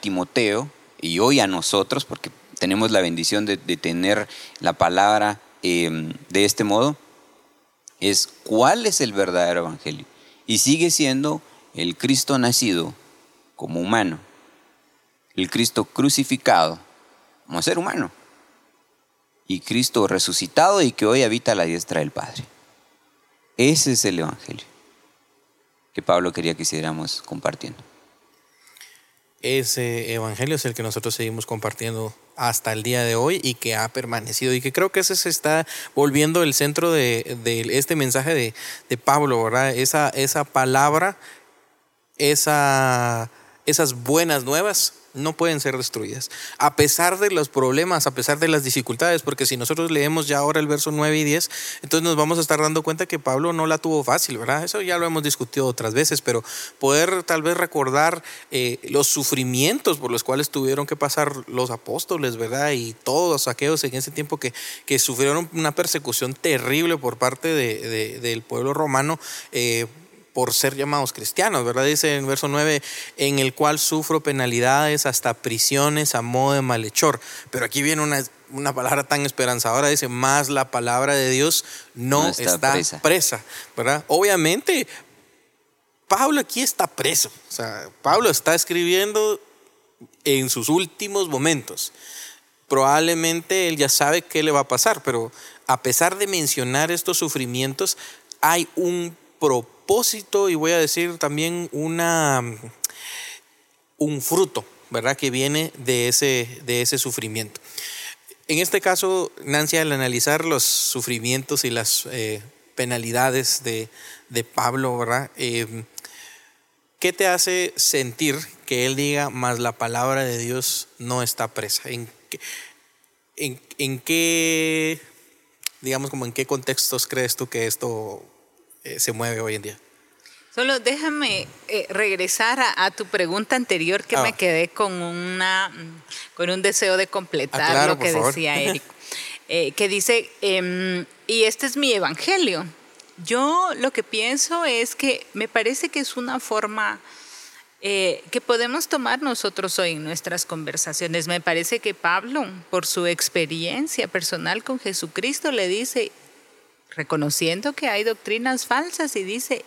Timoteo y hoy a nosotros, porque tenemos la bendición de, tener la palabra em, de este modo, es cuál es el verdadero evangelio. Y sigue siendo el Cristo nacido como humano, el Cristo crucificado como ser humano y Cristo resucitado y que hoy habita a la diestra del Padre. Ese es el Evangelio que Pablo quería que siguiéramos compartiendo.
Ese Evangelio es el que nosotros seguimos compartiendo hasta el día de hoy y que ha permanecido y que creo que ese se está volviendo el centro de, este mensaje de, de, Pablo, ¿verdad? Esa, esa palabra, esa, esas buenas nuevas no pueden ser destruidas, a pesar de los problemas, a pesar de las dificultades, porque si nosotros leemos ya ahora el verso 9 y 10, entonces nos vamos a estar dando cuenta que Pablo no la tuvo fácil, ¿verdad? Eso ya lo hemos discutido otras veces, pero poder tal vez recordar eh, los sufrimientos por los cuales tuvieron que pasar los apóstoles, ¿verdad? Y todos los saqueos en ese tiempo que, que sufrieron una persecución terrible por parte de, del pueblo romano. Eh, por ser llamados cristianos, ¿verdad? Dice en verso 9, en el cual sufro penalidades hasta prisiones a modo de malhechor. Pero aquí viene una, una palabra tan esperanzadora, dice, más la palabra de Dios no, está, presa. ¿verdad? Obviamente, Pablo aquí está preso. O sea, Pablo está escribiendo en sus últimos momentos. Probablemente él ya sabe qué le va a pasar, pero a pesar de mencionar estos sufrimientos, hay un propósito y voy a decir también una, un fruto, ¿verdad? Que viene de ese, de ese sufrimiento. En este caso, Nancy, al analizar los sufrimientos y las eh, penalidades de, Pablo, ¿verdad? Eh, ¿Qué te hace sentir que él diga, más la palabra de Dios no está presa? ¿En en, en qué, digamos, como en qué contextos crees tú que esto eh, se mueve hoy en día.
Solo déjame eh, regresar a, tu pregunta anterior que me ah. quedé con una con un deseo de completar ah, lo que decía Eric. Eh, que dice, em, y este es mi evangelio. Yo lo que pienso es que me parece que es una forma que podemos tomar nosotros hoy en nuestras conversaciones. Me parece que Pablo, por su experiencia personal con Jesucristo, le dice, reconociendo que hay doctrinas falsas y dice,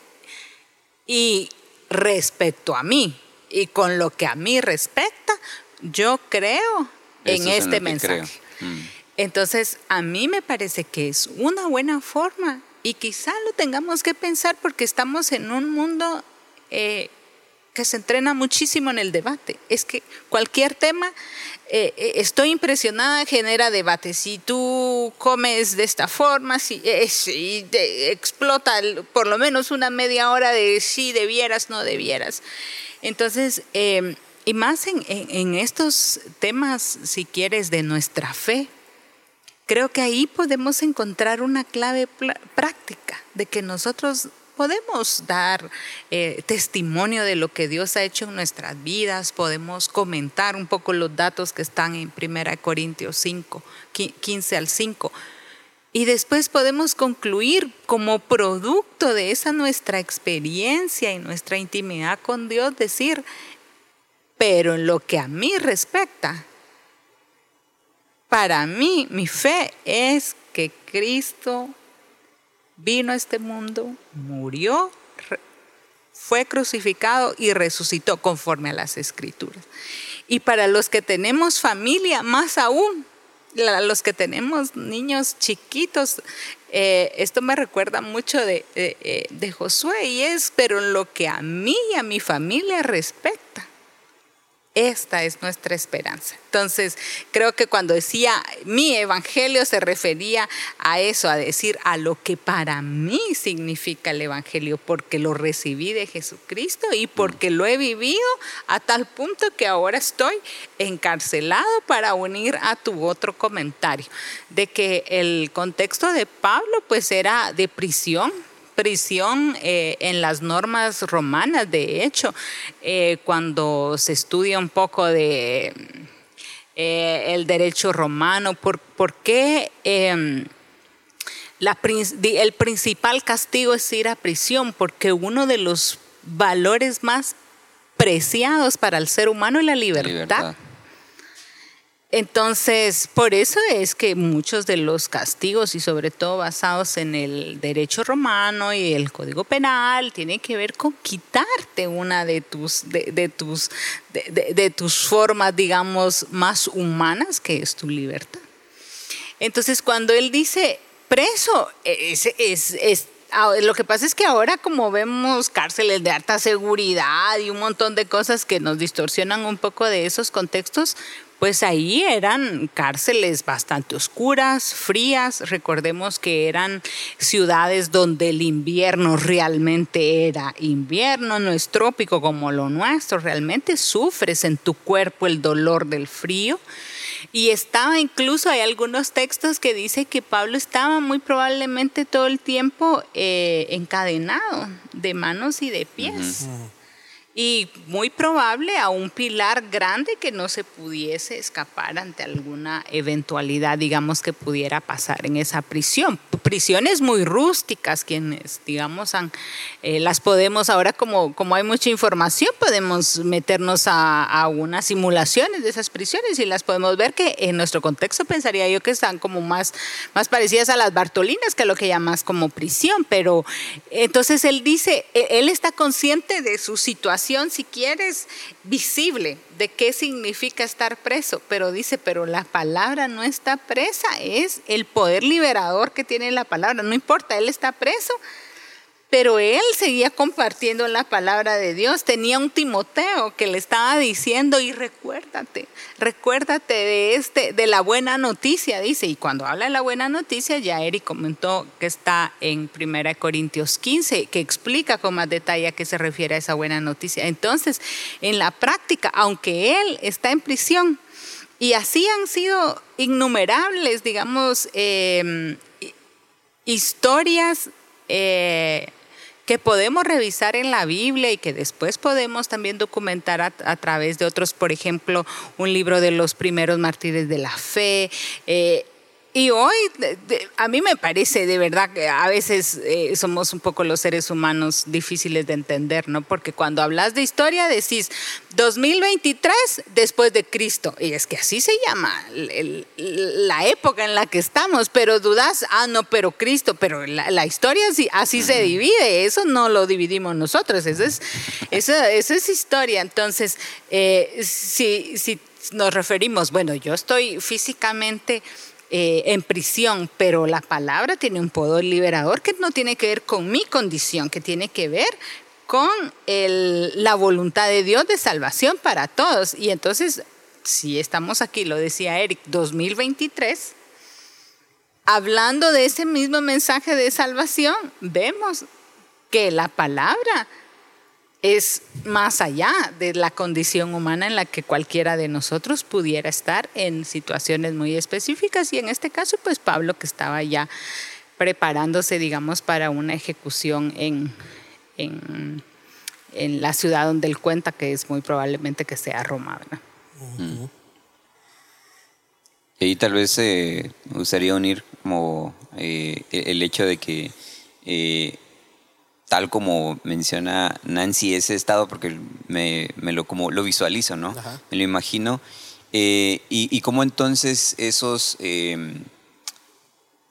y respecto a mí y con lo que a mí respecta, yo creo en este mensaje. Mm. Entonces, a mí me parece que es una buena forma y quizá lo tengamos que pensar porque estamos en un mundo eh, que se entrena muchísimo en el debate. Es que cualquier tema, eh, eh, estoy impresionada, genera debate. Si tú comes de esta forma, si, eh, explota por lo menos una media hora de si debieras, no debieras. Entonces, em, y más en estos temas, si quieres, de nuestra fe, creo que ahí podemos encontrar una clave práctica de que nosotros podemos dar eh, testimonio de lo que Dios ha hecho en nuestras vidas, podemos comentar un poco los datos que están en 1 Corintios 5, 15 al 5. Y después podemos concluir como producto de esa nuestra experiencia y nuestra intimidad con Dios, decir, pero en lo que a mí respecta, para mí mi fe es que Cristo vino a este mundo, murió, fue crucificado y resucitó conforme a las escrituras. Y para los que tenemos familia, más aún, los que tenemos niños chiquitos, eh, esto me recuerda mucho de, eh, de Josué y es, pero en lo que a mí y a mi familia respecta, esta es nuestra esperanza. Entonces, creo que cuando decía mi evangelio se refería a eso, a decir a lo que para mí significa el evangelio, porque lo recibí de Jesucristo y porque lo he vivido a tal punto que ahora estoy encarcelado para unir a tu otro comentario, de que el contexto de Pablo pues era de prisión, prisión eh, en las normas romanas, de hecho, eh, cuando se estudia un poco de eh, el derecho romano, por, qué em, el principal castigo es ir a prisión, porque uno de los valores más preciados para el ser humano es la libertad. Entonces, por eso es que muchos de los castigos, y sobre todo basados en el derecho romano y el código penal, tienen que ver con quitarte una de tus, de, tus, de, tus formas, digamos, más humanas, que es tu libertad. Entonces, cuando él dice preso, es, es lo que pasa es que ahora como vemos cárceles de alta seguridad y un montón de cosas que nos distorsionan un poco de esos contextos, pues ahí eran cárceles bastante oscuras, frías. Recordemos que eran ciudades donde el invierno realmente era invierno, no es trópico como lo nuestro. Realmente sufres en tu cuerpo el dolor del frío. Y estaba incluso, hay algunos textos que dice que Pablo estaba muy probablemente todo el tiempo eh, encadenado de manos y de pies y muy probable a un pilar grande que no se pudiese escapar ante alguna eventualidad, digamos, que pudiera pasar en esa prisión. Prisiones muy rústicas, quienes, digamos, eh, las podemos ahora, como, como hay mucha información, podemos meternos a, a, unas simulaciones de esas prisiones y las podemos ver que en nuestro contexto pensaría yo que están como más, más parecidas a las Bartolinas, que lo que llamas como prisión, pero entonces él dice, e, él está consciente de su situación si quieres, visible de qué significa estar preso, pero dice, pero la palabra no está presa, es el poder liberador que tiene la palabra, no importa, él está preso, pero él seguía compartiendo la palabra de Dios. Tenía un Timoteo que le estaba diciendo, y recuérdate, recuérdate de este, de la buena noticia, dice. Y cuando habla de la buena noticia, ya Eric comentó que está en 1 Corintios 15, que explica con más detalle a qué se refiere a esa buena noticia. Entonces, en la práctica, aunque él está en prisión, y así han sido innumerables, digamos, eh, historias eh, que podemos revisar en la Biblia y que después podemos también documentar a, través de otros, por ejemplo, un libro de los primeros mártires de la fe. Eh, y hoy a mí me parece de verdad que a veces eh, somos un poco los seres humanos difíciles de entender, ¿no? Porque cuando hablas de historia decís 2023 después de Cristo, y es que así se llama la época en la que estamos, pero dudas, ah, no, pero Cristo, pero la, historia así, así se divide, eso no lo dividimos nosotros, eso es, eso, eso es historia. Entonces, eh, si, si nos referimos, bueno, yo estoy físicamente eh, en prisión, pero la palabra tiene un poder liberador que no tiene que ver con mi condición, que tiene que ver con la voluntad de Dios de salvación para todos. Y entonces, si estamos aquí, lo decía Eric, 2023, hablando de ese mismo mensaje de salvación, vemos que la palabra es más allá de la condición humana en la que cualquiera de nosotros pudiera estar en situaciones muy específicas y en este caso pues Pablo que estaba ya preparándose digamos para una ejecución en, en, la ciudad donde él cuenta que es muy probablemente que sea Roma.
Y tal vez eh, me gustaría unir como eh, el hecho de que eh, tal como menciona Nancy, ese estado, porque me, lo, como, lo visualizo, ¿no? Me lo imagino. Eh, y, y cómo entonces esos... Em,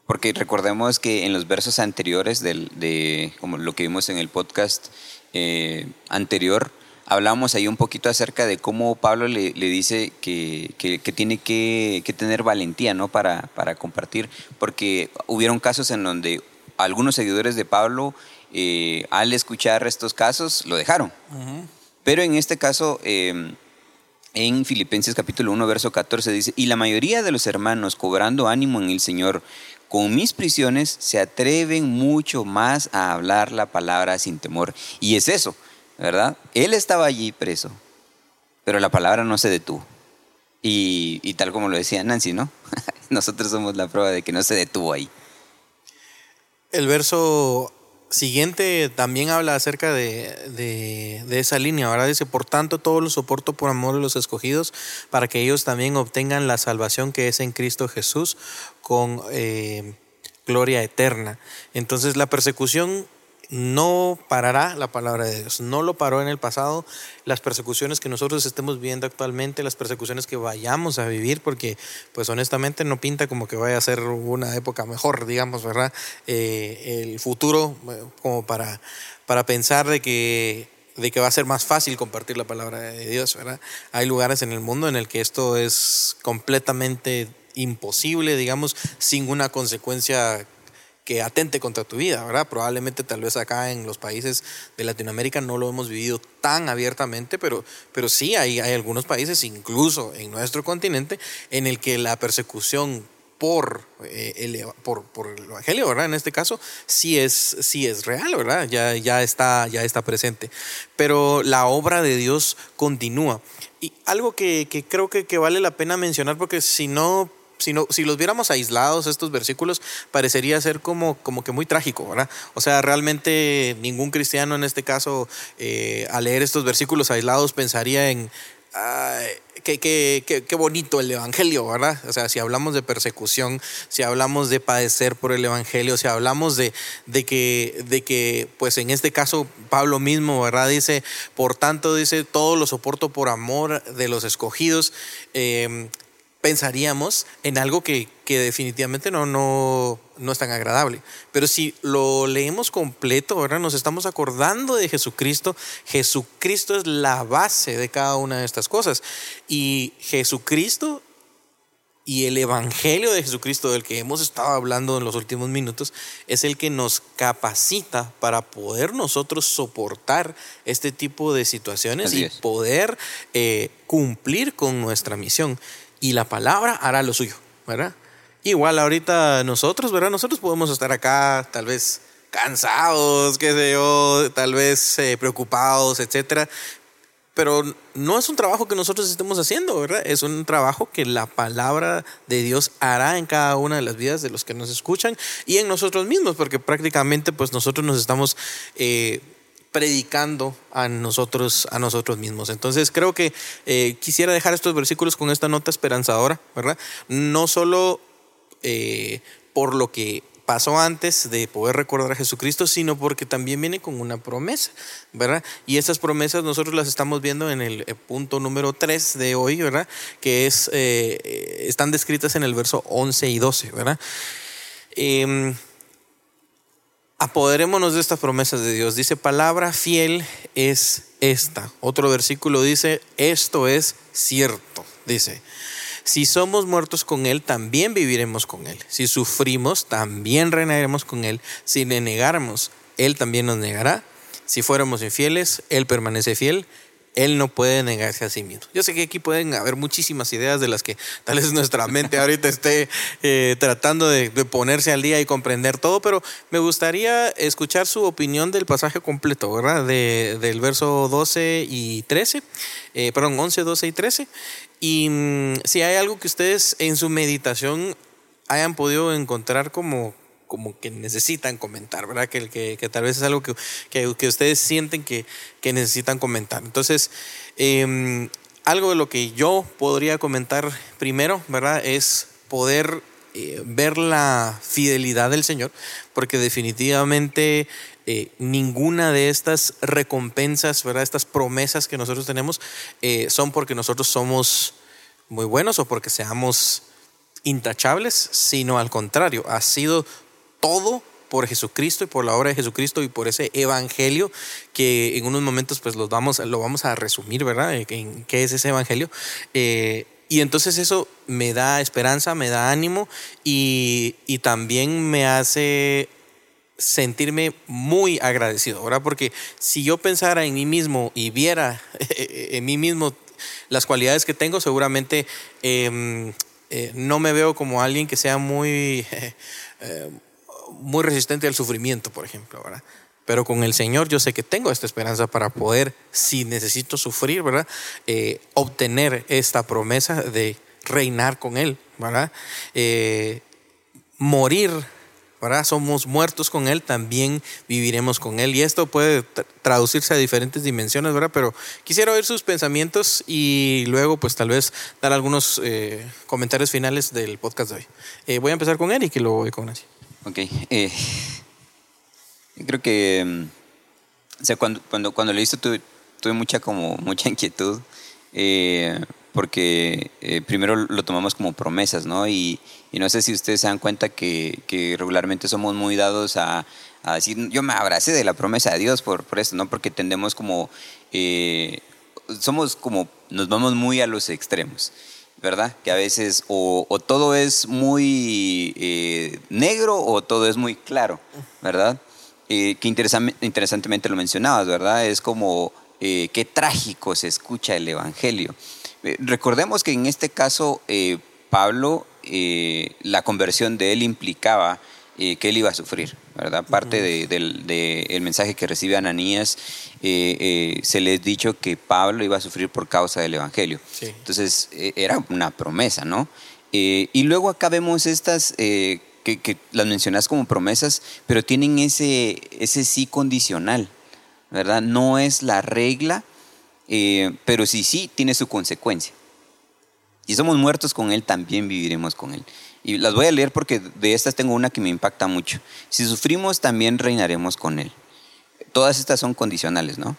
porque recordemos que en los versos anteriores del, de como lo que vimos en el podcast eh, anterior, hablamos ahí un poquito acerca de cómo Pablo le, dice que, que, tiene que, que, tener valentía ¿no? para, para compartir, porque hubieron casos en donde algunos seguidores de Pablo eh, al escuchar estos casos lo dejaron. Pero en este caso, em, en Filipenses capítulo 1, verso 14 dice, y la mayoría de los hermanos, cobrando ánimo en el Señor, con mis prisiones, se atreven mucho más a hablar la palabra sin temor. Y es eso, ¿verdad? Él estaba allí preso, pero la palabra no se detuvo. Y, y tal como lo decía Nancy, ¿no? Nosotros somos la prueba de que no se detuvo ahí.
El verso siguiente también habla acerca de, esa línea, ¿verdad? Dice, por tanto, todo lo soporto por amor de los escogidos, para que ellos también obtengan la salvación que es en Cristo Jesús con eh, gloria eterna. Entonces, la persecución no parará la palabra de Dios. No lo paró en el pasado. Las persecuciones que nosotros estemos viviendo actualmente, las persecuciones que vayamos a vivir, porque pues honestamente no pinta como que vaya a ser una época mejor, digamos, ¿verdad? Eh, el futuro eh, como para, para pensar de que de que va a ser más fácil compartir la palabra de Dios, ¿verdad? Hay lugares en el mundo en el que esto es completamente imposible, digamos, sin una consecuencia que atente contra tu vida, ¿verdad? Probablemente tal vez acá en los países de Latinoamérica no lo hemos vivido tan abiertamente, pero, pero sí hay, hay algunos países, incluso en nuestro continente, en el que la persecución por, eh, el, por, por, el Evangelio, ¿verdad? En este caso, sí es, sí es real, ¿verdad? Ya, ya, está, ya está presente. Pero la obra de Dios continúa. Y algo que, que creo que, que, vale la pena mencionar, porque si no si, si los viéramos aislados, estos versículos, parecería ser como, como que muy trágico, ¿verdad? O sea, realmente ningún cristiano en este caso, eh, al leer estos versículos aislados, pensaría en, qué, qué, qué, bonito el Evangelio, ¿verdad? O sea, si hablamos de persecución, si hablamos de padecer por el Evangelio, si hablamos de, de, que, de que, pues en este caso, Pablo mismo, ¿verdad? Dice, por tanto, dice, todo lo soporto por amor de los escogidos. Eh, pensaríamos en algo que, definitivamente no, no, no, es tan agradable. Pero si lo leemos completo, ahora nos estamos acordando de Jesucristo. Jesucristo es la base de cada una de estas cosas. Y Jesucristo y el Evangelio de Jesucristo del que hemos estado hablando en los últimos minutos es el que nos capacita para poder nosotros soportar este tipo de situaciones y poder eh, cumplir con nuestra misión y la palabra hará lo suyo, ¿verdad? Igual ahorita nosotros, ¿verdad? Nosotros podemos estar acá tal vez cansados, qué sé yo, tal vez eh, preocupados, etcétera. Pero no es un trabajo que nosotros estemos haciendo, ¿verdad? Es un trabajo que la palabra de Dios hará en cada una de las vidas de los que nos escuchan y en nosotros mismos, porque prácticamente pues nosotros nos estamos eh, predicando a nosotros, a nosotros mismos. Entonces creo que eh, quisiera dejar estos versículos con esta nota esperanzadora, ¿verdad? No solo eh, por lo que pasó antes de poder recordar a Jesucristo, sino porque también viene con una promesa, ¿verdad? Y esas promesas nosotros las estamos viendo en el eh, punto número 3 de hoy, ¿verdad? Que es, están descritas en el verso 11 y 12, ¿verdad? Em, apoderémonos de estas promesas de Dios. Dice, palabra fiel es esta. Otro versículo dice, esto es cierto. Dice, si somos muertos con Él, también viviremos con Él. Si sufrimos, también reinaremos con Él. Si le negáramos, Él también nos negará. Si fuéramos infieles, Él permanece fiel él no puede negarse a sí mismo. Yo sé que aquí pueden haber muchísimas ideas de las que tal vez nuestra mente ahorita esté eh, tratando de, ponerse al día y comprender todo, pero me gustaría escuchar su opinión del pasaje completo, ¿verdad? del verso 12 y 13, eh, perdón, 11, 12 y 13. Y mm, si hay algo que ustedes en su meditación hayan podido encontrar como como que necesitan comentar, ¿verdad? Que, que, que tal vez es algo que, que, ustedes sienten que, necesitan comentar. Entonces, em, algo de lo que yo podría comentar primero, ¿verdad? Es poder eh, ver la fidelidad del Señor, porque definitivamente eh, ninguna de estas recompensas, ¿verdad? Estas promesas que nosotros tenemos eh, son porque nosotros somos muy buenos o porque seamos intachables, sino al contrario, ha sido todo por Jesucristo y por la obra de Jesucristo y por ese evangelio que en unos momentos pues los vamos, lo vamos a resumir, ¿verdad? En qué es ese evangelio. Eh, y entonces eso me da esperanza, me da ánimo y, y, también me hace sentirme muy agradecido, ¿verdad? Porque si yo pensara en mí mismo y viera en mí mismo las cualidades que tengo, seguramente em, eh, no me veo como alguien que sea muy... Eh, muy resistente al sufrimiento, por ejemplo, ¿verdad? Pero con el Señor yo sé que tengo esta esperanza para poder, si necesito sufrir, ¿verdad? Eh, obtener esta promesa de reinar con Él, ¿verdad? Eh, morir, ¿verdad? Somos muertos con Él, también viviremos con Él. Y esto puede traducirse a diferentes dimensiones, ¿verdad? Pero quisiera oír sus pensamientos y luego, pues tal vez dar algunos eh, comentarios finales del podcast de hoy. voy a empezar con Eric y luego voy con Nancy.
Ok. Eh, creo que. Mm, o sea, cuando, cuando, cuando leíste tuve, tuve mucha, como, mucha inquietud. Eh, porque eh, primero lo tomamos como promesas, ¿no? Y, no sé si ustedes se dan cuenta que, regularmente somos muy dados a, decir, yo me abracé de la promesa de Dios por, por esto, ¿no? Porque tendemos como, somos como, nos vamos muy a los extremos. ¿Verdad? Que a veces o, todo es muy eh, negro o todo es muy claro, ¿verdad? Eh, que interesantemente lo mencionabas, ¿verdad? Es como eh, qué trágico se escucha el Evangelio. recordemos que en este caso Pablo, la conversión de él implicaba que él iba a sufrir, ¿verdad? Parte del mensaje que recibe Ananías, se le ha dicho que Pablo iba a sufrir por causa del Evangelio. Entonces, era una promesa, ¿no? y luego acá vemos estas que, las mencionas como promesas, pero tienen ese, ese sí condicional, ¿verdad? No es la regla, eh, pero sí, sí, tiene su consecuencia. Si somos muertos con Él, también viviremos con Él. Y las voy a leer porque de estas tengo una que me impacta mucho. Si sufrimos, también reinaremos con Él. Todas estas son condicionales, ¿no?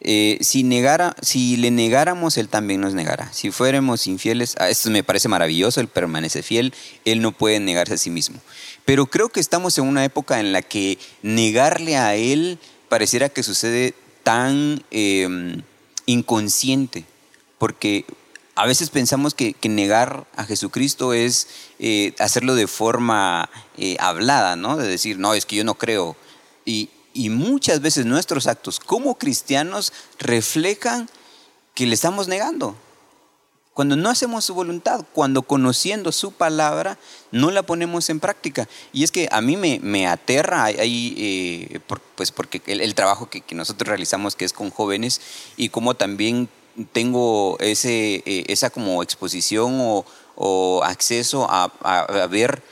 Eh, si, negara, si le negáramos, Él también nos negará. Si fuéramos infieles, ah, esto me parece maravilloso, Él permanece fiel, Él no puede negarse a sí mismo. Pero creo que estamos en una época en la que negarle a Él pareciera que sucede tan em, inconsciente, porque a veces pensamos que, negar a Jesucristo es eh, hacerlo de forma eh, hablada, ¿no? De decir, no, es que yo no creo. Y, y muchas veces nuestros actos como cristianos reflejan que le estamos negando. Cuando no hacemos su voluntad, cuando conociendo su palabra no la ponemos en práctica. Y es que a mí me, me aterra ahí, eh, pues porque el, trabajo que, nosotros realizamos que es con jóvenes y como también tengo ese, esa como exposición o, acceso a, ver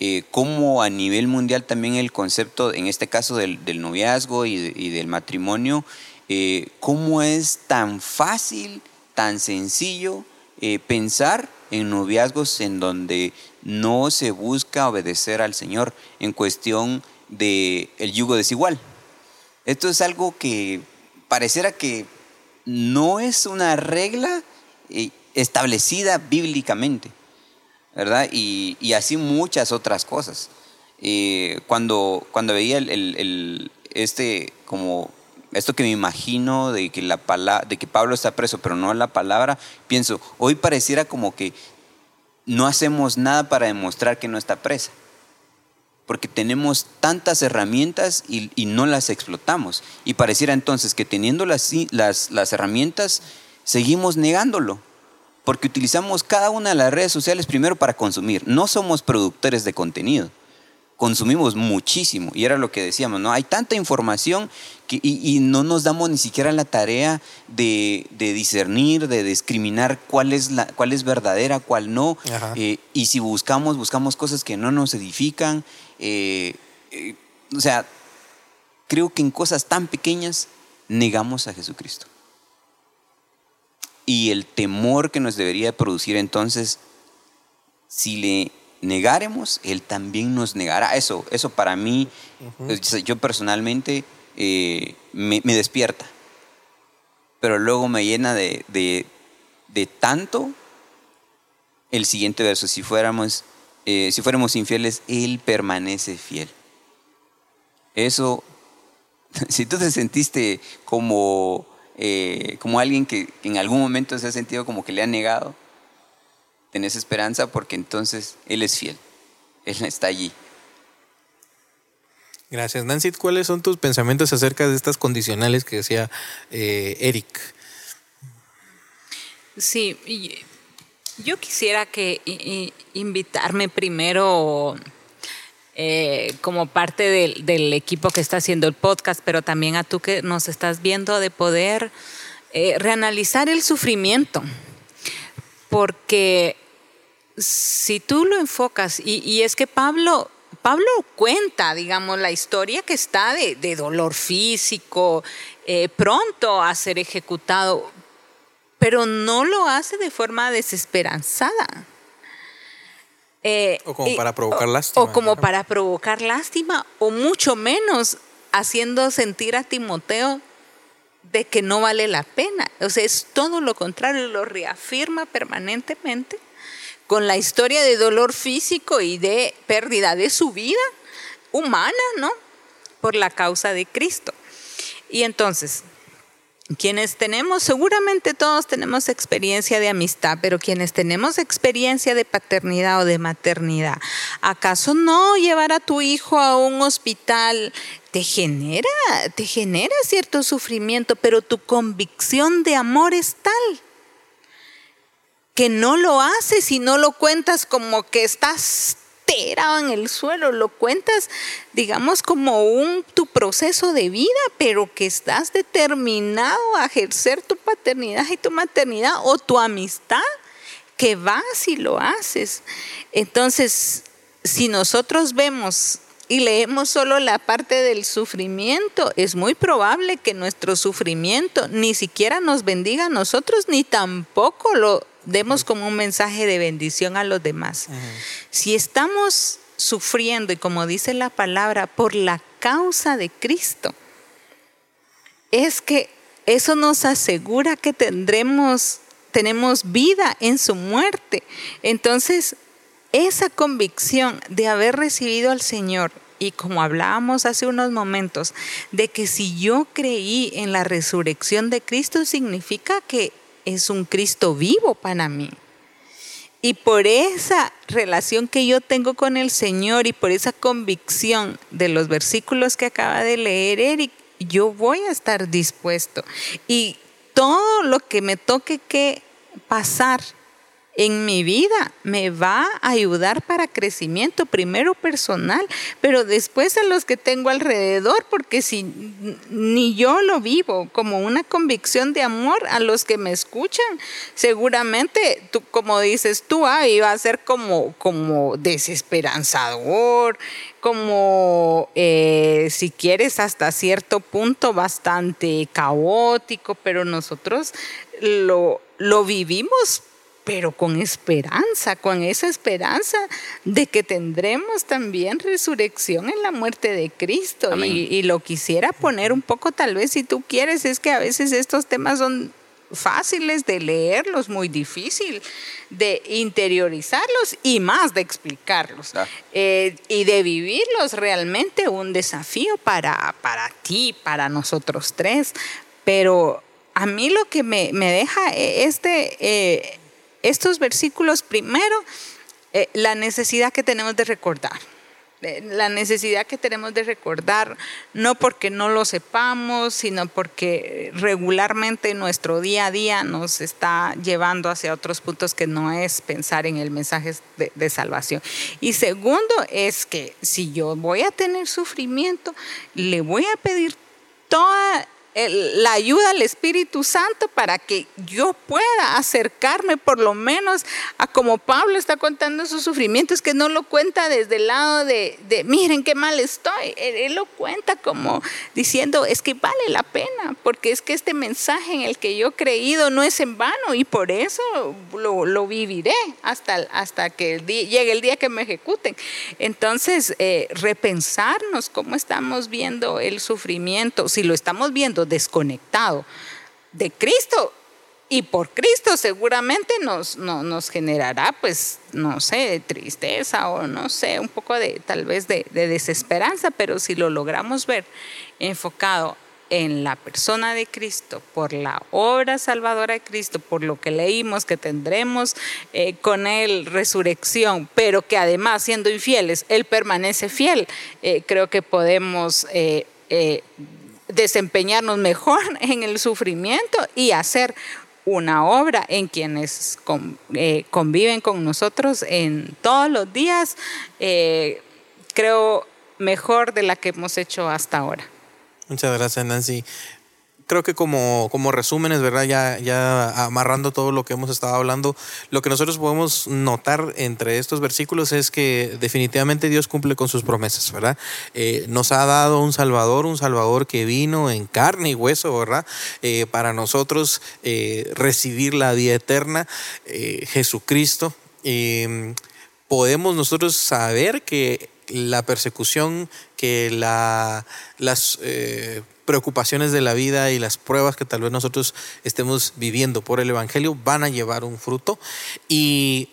eh, cómo a nivel mundial también el concepto, en este caso del, noviazgo y, del matrimonio, eh, cómo es tan fácil, tan sencillo eh, pensar en noviazgos en donde no se busca obedecer al Señor en cuestión del el yugo desigual. Esto es algo que pareciera que no es una regla establecida bíblicamente. ¿verdad? Y, y así muchas otras cosas. Eh, cuando, cuando veía el, este, como esto que me imagino de que, la de que Pablo está preso, pero no la palabra, pienso, hoy pareciera como que no hacemos nada para demostrar que no está presa, porque tenemos tantas herramientas y, y no las explotamos. Y pareciera entonces que teniendo las, las, las herramientas, seguimos negándolo porque utilizamos cada una de las redes sociales primero para consumir. No somos productores de contenido. Consumimos muchísimo. Y era lo que decíamos, ¿no? Hay tanta información que, y, no nos damos ni siquiera la tarea de, discernir, de discriminar cuál es, la, cuál es verdadera, cuál no. Eh, y si buscamos, buscamos cosas que no nos edifican. Eh, eh, o sea, creo que en cosas tan pequeñas negamos a Jesucristo y el temor que nos debería producir entonces, si le negáremos, Él también nos negará. Eso, eso para mí, yo personalmente eh, me, despierta, pero luego me llena de, de, tanto el siguiente verso, si fuéramos, eh, si fuéramos infieles, Él permanece fiel. Eso, si tú te sentiste como eh, como alguien que en algún momento se ha sentido como que le ha negado, tenés esperanza porque entonces Él es fiel, Él está allí.
Gracias. Nancy, ¿cuáles son tus pensamientos acerca de estas condicionales que decía eh, Eric?
Sí, yo quisiera que invitarme primero eh, como parte del, equipo que está haciendo el podcast, pero también a tú que nos estás viendo de poder eh, reanalizar el sufrimiento. Porque si tú lo enfocas, y, es que Pablo, Pablo cuenta, digamos, la historia que está de, dolor físico, eh, pronto a ser ejecutado, pero no lo hace de forma desesperanzada.
Eh, o como para provocar lástima.
O como para provocar lástima, o mucho menos haciendo sentir a Timoteo de que no vale la pena. O sea, es todo lo contrario, lo reafirma permanentemente con la historia de dolor físico y de pérdida de su vida humana, ¿no? Por la causa de Cristo. Y entonces, quienes tenemos, seguramente todos tenemos experiencia de amistad, pero quienes tenemos experiencia de paternidad o de maternidad, ¿acaso no llevar a tu hijo a un hospital te genera, te genera cierto sufrimiento, pero tu convicción de amor es tal que no lo haces y no lo cuentas como que estás en el suelo, lo cuentas, digamos, como un tu proceso de vida, pero que estás determinado a ejercer tu paternidad y tu maternidad o tu amistad, que vas y lo haces. Entonces, si nosotros vemos y leemos solo la parte del sufrimiento, es muy probable que nuestro sufrimiento ni siquiera nos bendiga a nosotros, ni tampoco lo demos como un mensaje de bendición a los demás. Si estamos sufriendo, y como dice la palabra, por la causa de Cristo, es que eso nos asegura que tendremos, tenemos vida en su muerte. Entonces, esa convicción de haber recibido al Señor y como hablábamos hace unos momentos, de que si yo creí en la resurrección de Cristo, significa que es un Cristo vivo para mí. Y por esa relación que yo tengo con el Señor y por esa convicción de los versículos que acaba de leer Eric, yo voy a estar dispuesto. Y todo lo que me toque que pasar en mi vida me va a ayudar para crecimiento, primero personal, pero después a los que tengo alrededor, porque si ni yo lo vivo como una convicción de amor a los que me escuchan, seguramente tú, como dices tú, ah, iba a ser como, como desesperanzador, como eh, si quieres hasta cierto punto bastante caótico, pero nosotros lo, lo vivimos pero con esperanza, con esa esperanza de que tendremos también resurrección en la muerte de Cristo. Y, lo quisiera poner un poco, tal vez, si tú quieres, es que a veces estos temas son fáciles de leerlos, muy difícil de interiorizarlos y más de explicarlos eh, y de vivirlos realmente un desafío para, para ti, para nosotros tres. Pero a mí lo que me, deja eh, este, eh, estos versículos, primero, eh, la necesidad que tenemos de recordar. Eh, la necesidad que tenemos de recordar, no porque no lo sepamos, sino porque regularmente nuestro día a día nos está llevando hacia otros puntos que no es pensar en el mensaje de, de salvación. Y segundo es que si yo voy a tener sufrimiento, le voy a pedir toda la ayuda al Espíritu Santo para que yo pueda acercarme por lo menos a como Pablo está contando sus sufrimientos, que no lo cuenta desde el lado de, miren qué mal estoy, él, lo cuenta como diciendo, es que vale la pena, porque es que este mensaje en el que yo he creído no es en vano y por eso lo, viviré hasta, hasta que llegue el día que me ejecuten. Entonces, eh, repensarnos cómo estamos viendo el sufrimiento, si lo estamos viendo desconectado de Cristo. Y por Cristo seguramente nos, nos generará, pues, no sé, tristeza o no sé, un poco de tal vez de, desesperanza, pero si lo logramos ver enfocado en la persona de Cristo, por la obra salvadora de Cristo, por lo que leímos que tendremos eh, con Él resurrección, pero que además siendo infieles, Él permanece fiel, eh, creo que podemos eh, desempeñarnos mejor en el sufrimiento y hacer una obra en quienes eh, conviven con nosotros en todos los días, eh, creo mejor de la que hemos hecho hasta ahora.
Muchas gracias, Nancy creo que como, como resúmenes, ¿verdad? Ya, ya amarrando todo lo que hemos estado hablando, lo que nosotros podemos notar entre estos versículos es que definitivamente Dios cumple con sus promesas, ¿verdad? Eh, nos ha dado un Salvador, un Salvador que vino en carne y hueso, ¿verdad? Eh, para nosotros eh, recibir la vida eterna, Jesucristo. podemos nosotros saber que la persecución, que la, las preocupaciones de la vida y las pruebas que tal vez nosotros estemos viviendo por el Evangelio van a llevar un fruto y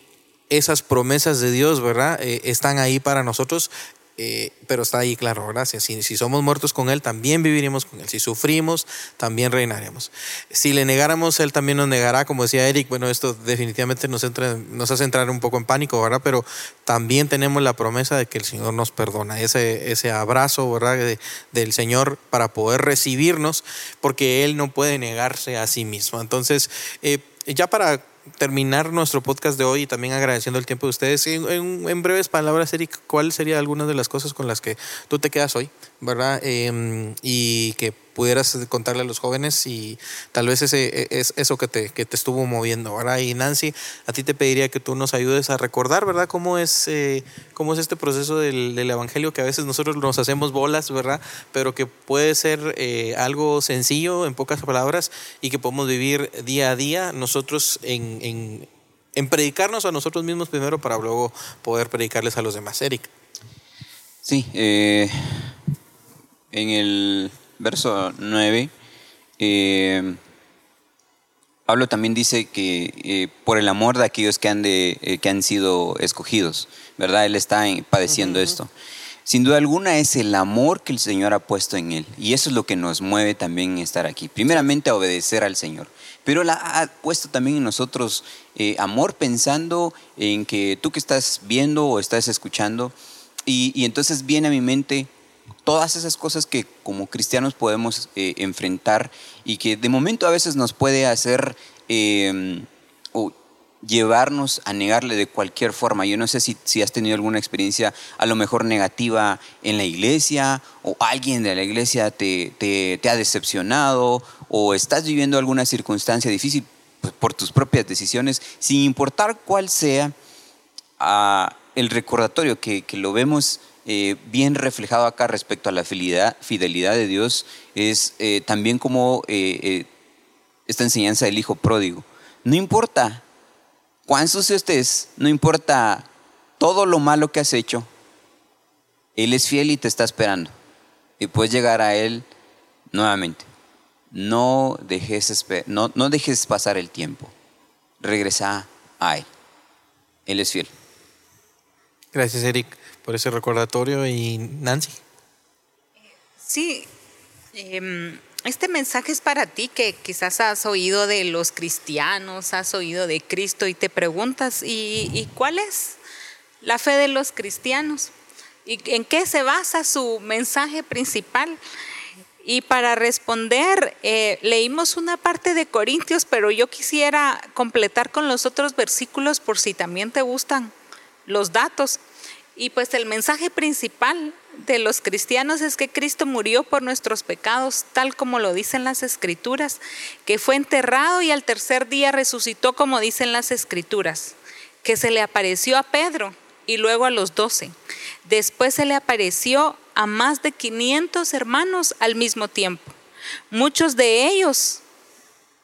esas promesas de Dios, ¿verdad? Eh, están ahí para nosotros Eh, pero está ahí claro, gracias. Si, somos muertos con Él, también viviremos con Él. Si sufrimos, también reinaremos. Si le negáramos, Él también nos negará, como decía Eric. Bueno, esto definitivamente nos hace entrar un poco en pánico, ¿verdad? Pero también tenemos la promesa de que el Señor nos perdona. Ese, ese abrazo, ¿verdad? del Señor para poder recibirnos, porque Él no puede negarse a sí mismo. Entonces, eh, ya para terminar nuestro podcast de hoy y también agradeciendo el tiempo de ustedes, en, breves palabras, Eric, ¿cuál sería alguna de las cosas con las que tú te quedas hoy, verdad? Em, y que pudieras contarle a los jóvenes y tal vez ese e, es eso que te, que te estuvo moviendo, ¿verdad? Y Nancy, a ti te pediría que tú nos ayudes a recordar, ¿verdad? Cómo es, eh, cómo es este proceso del, Evangelio que a veces nosotros nos hacemos bolas, ¿verdad? Pero que puede ser eh, algo sencillo, en pocas palabras, y que podemos vivir día a día nosotros en, en, en predicarnos a nosotros mismos primero para luego poder predicarles a los demás. Eric.
Sí, eh, en el verso 9, eh, Pablo también dice que eh, por el amor de aquellos que han, de, eh, que han sido escogidos, ¿verdad? Él está padeciendo esto. Sin duda alguna es el amor que el Señor ha puesto en él. Y eso es lo que nos mueve también estar aquí. Primeramente a obedecer al Señor. Pero la ha puesto también en nosotros amor pensando en que tú que estás viendo o estás escuchando, y, y entonces viene a mi mente todas esas cosas que como cristianos podemos eh, enfrentar y que de momento a veces nos puede hacer em, o llevarnos a negarle de cualquier forma. Yo no sé si, si, has tenido alguna experiencia a lo mejor negativa en la iglesia o alguien de la iglesia te, te, ha decepcionado o estás viviendo alguna circunstancia difícil pues, por tus propias decisiones, sin importar cuál sea ah, el recordatorio que, que lo vemos eh, bien reflejado acá respecto a la fidelidad, de Dios es eh, también como eh, esta enseñanza del hijo pródigo. No importa cuán sucio estés, no importa todo lo malo que has hecho, Él es fiel y te está esperando. Y puedes llegar a Él nuevamente. No dejes, no dejes pasar el tiempo. Regresa a Él. Él es fiel.
Gracias, Eric por ese recordatorio. Y Nancy.
Sí, em, este mensaje es para ti que quizás has oído de los cristianos, has oído de Cristo y te preguntas, ¿y, cuál es la fe de los cristianos? ¿Y en qué se basa su mensaje principal? Y para responder, eh, leímos una parte de Corintios, pero yo quisiera completar con los otros versículos por si también te gustan los datos. Y pues el mensaje principal de los cristianos es que Cristo murió por nuestros pecados, tal como lo dicen las escrituras, que fue enterrado y al tercer día resucitó como dicen las escrituras, que se le apareció a Pedro y luego a los doce. Después se le apareció a más de 500 hermanos al mismo tiempo. Muchos de ellos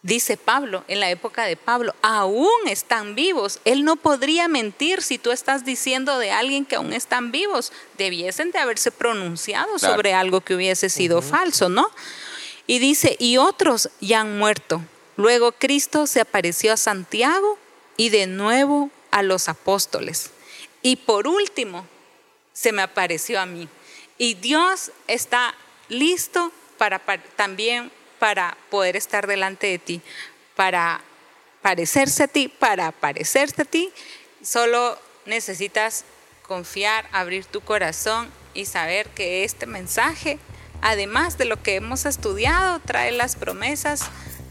dice Pablo, en la época de Pablo, aún están vivos. Él no podría mentir si tú estás diciendo de alguien que aún están vivos. Debiesen de haberse pronunciado sobre algo que hubiese sido falso, ¿no? Y dice, y otros ya han muerto. Luego Cristo se apareció a Santiago y de nuevo a los apóstoles. Y por último, se me apareció a mí. Y Dios está listo para también para poder estar delante de ti, para parecerse a ti, para parecerse a ti, solo necesitas confiar, abrir tu corazón y saber que este mensaje, además de lo que hemos estudiado, trae las promesas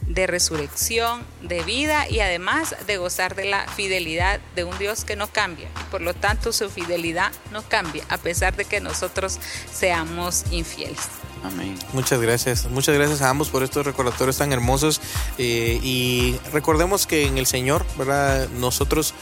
de resurrección, de vida y además de gozar de la fidelidad de un Dios que no cambia. Por lo tanto, su fidelidad no cambia, a pesar de que nosotros seamos infieles.
Amén. Muchas gracias. Muchas gracias a ambos por estos recordatorios tan hermosos. Eh, y recordemos que en el Señor, ¿verdad? Nosotros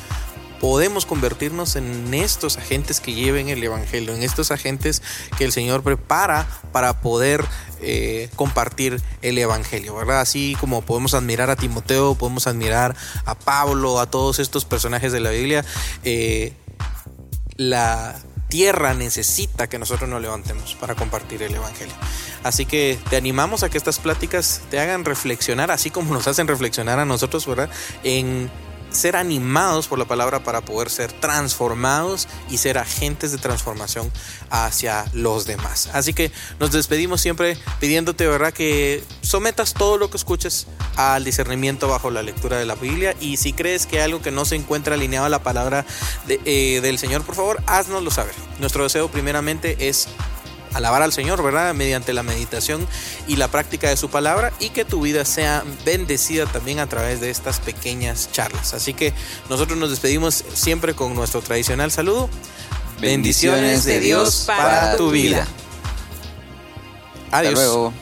podemos convertirnos en estos agentes que lleven el Evangelio, en estos agentes que el Señor prepara para poder eh, compartir el Evangelio, ¿verdad? Así como podemos admirar a Timoteo, podemos admirar a Pablo, a todos estos personajes de la Biblia, eh, la tierra necesita que nosotros nos levantemos para compartir el Evangelio. Así que te animamos a que estas pláticas te hagan reflexionar, así como nos hacen reflexionar a nosotros, ¿verdad? En ser animados por la palabra para poder ser transformados y ser agentes de transformación hacia los demás. Así que nos despedimos siempre pidiéndote, ¿verdad?, que sometas todo lo que escuches al discernimiento bajo la lectura de la Biblia y si crees que hay algo que no se encuentra alineado a la palabra eh, del Señor, por favor, haznoslo saber. Nuestro deseo primeramente es alabar al Señor, ¿verdad? Mediante la meditación y la práctica de su palabra y que tu vida sea bendecida también a través de estas pequeñas charlas. Así que nosotros nos despedimos siempre con nuestro tradicional saludo. Bendiciones de Dios para tu vida. Adiós.